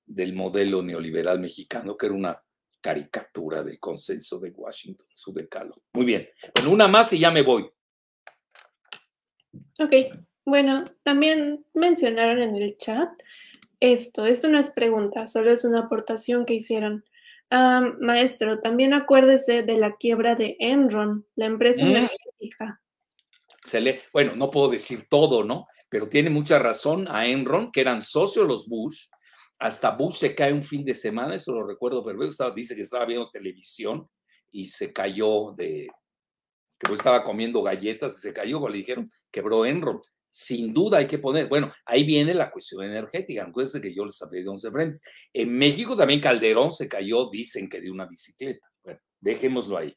del modelo neoliberal mexicano, que era una caricatura del consenso de Washington, su decalo. Muy bien. Bueno, una más y ya me voy. Ok, bueno, también mencionaron en el chat esto. Esto no es pregunta, solo es una aportación que hicieron. maestro, también acuérdese de la quiebra de Enron, la empresa mm. energética bueno, no puedo decir todo, ¿no? Pero tiene mucha razón a Enron, que eran socios los Bush. Hasta Bush se cae un fin de semana, eso lo recuerdo, pero dice que estaba viendo televisión y se cayó de, que estaba comiendo galletas y se cayó, le dijeron, quebró Enron. Sin duda hay que poner, bueno, ahí viene la cuestión energética, acuérdense que yo les hablé de 11 frentes. En México también Calderón se cayó, dicen que de una bicicleta. Bueno, dejémoslo ahí.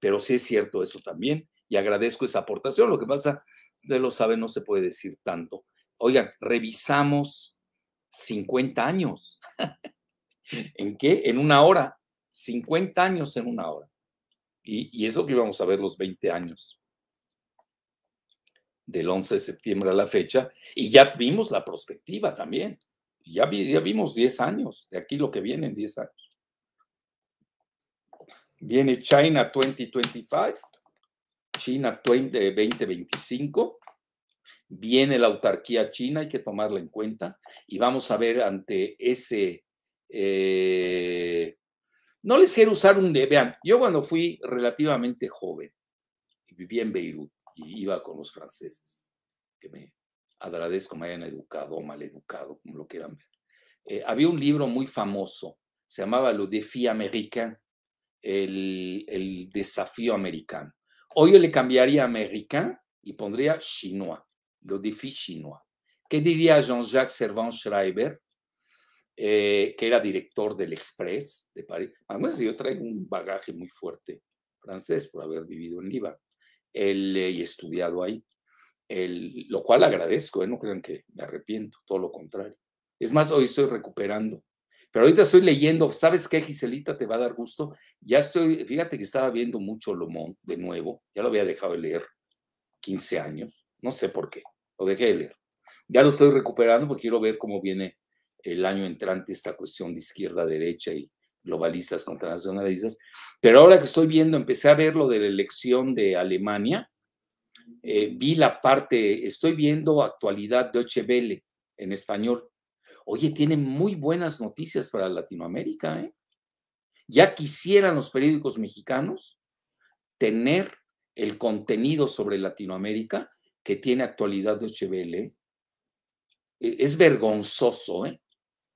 Pero sí es cierto eso también y agradezco esa aportación. Lo que pasa, usted lo sabe, no se puede decir tanto. Oigan, revisamos 50 años. ¿En qué? En una hora. 50 años en una hora. Y, eso que íbamos a ver los 20 años del 11 de septiembre a la fecha, y ya vimos la perspectiva también. Ya, ya vimos 10 años, de aquí lo que viene en 10 años. Viene China 2025, China 2025, viene la autarquía china, hay que tomarla en cuenta, y vamos a ver ante ese... Eh, no les quiero usar un... Vean, yo cuando fui relativamente joven, vivía en Beirut y iba con los franceses, que me agradezco me hayan educado o mal educado, como lo quieran ver. Eh, había un libro muy famoso, se llamaba Le Défi Américain, el, el desafío americano. Hoy yo le cambiaría americano y pondría chinois, le défi chinois. ¿Qué diría Jean-Jacques Servan Schreiber, eh, que era director del Express de París? Además, yo traigo un bagaje muy fuerte francés por haber vivido en Líbano el, y estudiado ahí, el, lo cual agradezco, ¿eh? no crean que me arrepiento, todo lo contrario. Es más, hoy estoy recuperando pero ahorita estoy leyendo, ¿sabes qué, Giselita? Te va a dar gusto. Ya estoy, fíjate que estaba viendo mucho Lomón de nuevo, ya lo había dejado de leer 15 años, no sé por qué, lo dejé de leer. Ya lo estoy recuperando porque quiero ver cómo viene el año entrante esta cuestión de izquierda-derecha y globalistas contra nacionalistas. Pero ahora que estoy viendo, empecé a ver lo de la elección de Alemania, eh, vi la parte, estoy viendo actualidad de Welle en español Oye, tiene muy buenas noticias para Latinoamérica. ¿eh? Ya quisieran los periódicos mexicanos tener el contenido sobre Latinoamérica que tiene actualidad de. E, es vergonzoso ¿eh?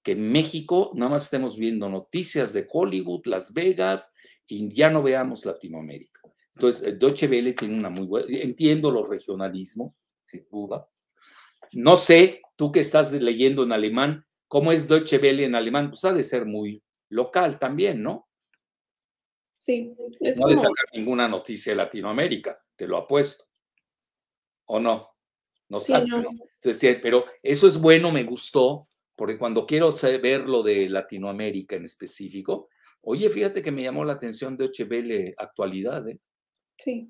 que en México nada más estemos viendo noticias de Hollywood, Las Vegas y ya no veamos Latinoamérica. Entonces, Deutsche tiene una muy buena, entiendo los regionalismos, sin duda, no sé, tú que estás leyendo en alemán, ¿cómo es Deutsche Welle en alemán? Pues ha de ser muy local también, ¿no? Sí. no ha de sacar ninguna noticia de Latinoamérica, te lo apuesto. ¿O no? No sabe, pero eso es bueno, me gustó, porque cuando quiero ver lo de Latinoamérica en específico, oye, fíjate que me llamó la atención Deutsche Welle actualidad, ¿eh? Sí.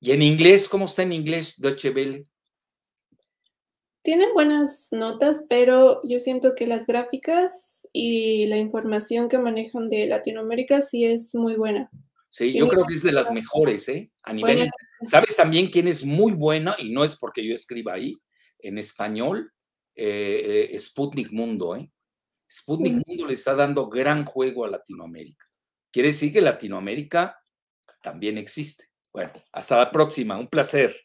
¿Y en inglés? ¿Cómo está en inglés Deutsche Welle? Tienen buenas notas, pero yo siento que las gráficas y la información que manejan de Latinoamérica sí es muy buena. Sí, yo creo que es de las mejores, ¿eh? A nivel. ¿Sabes también quién es muy buena? Y no es porque yo escriba ahí, en español, eh, eh, Sputnik Mundo, ¿eh? Sputnik Mundo le está dando gran juego a Latinoamérica. Quiere decir que Latinoamérica también existe. Bueno, hasta la próxima. Un placer.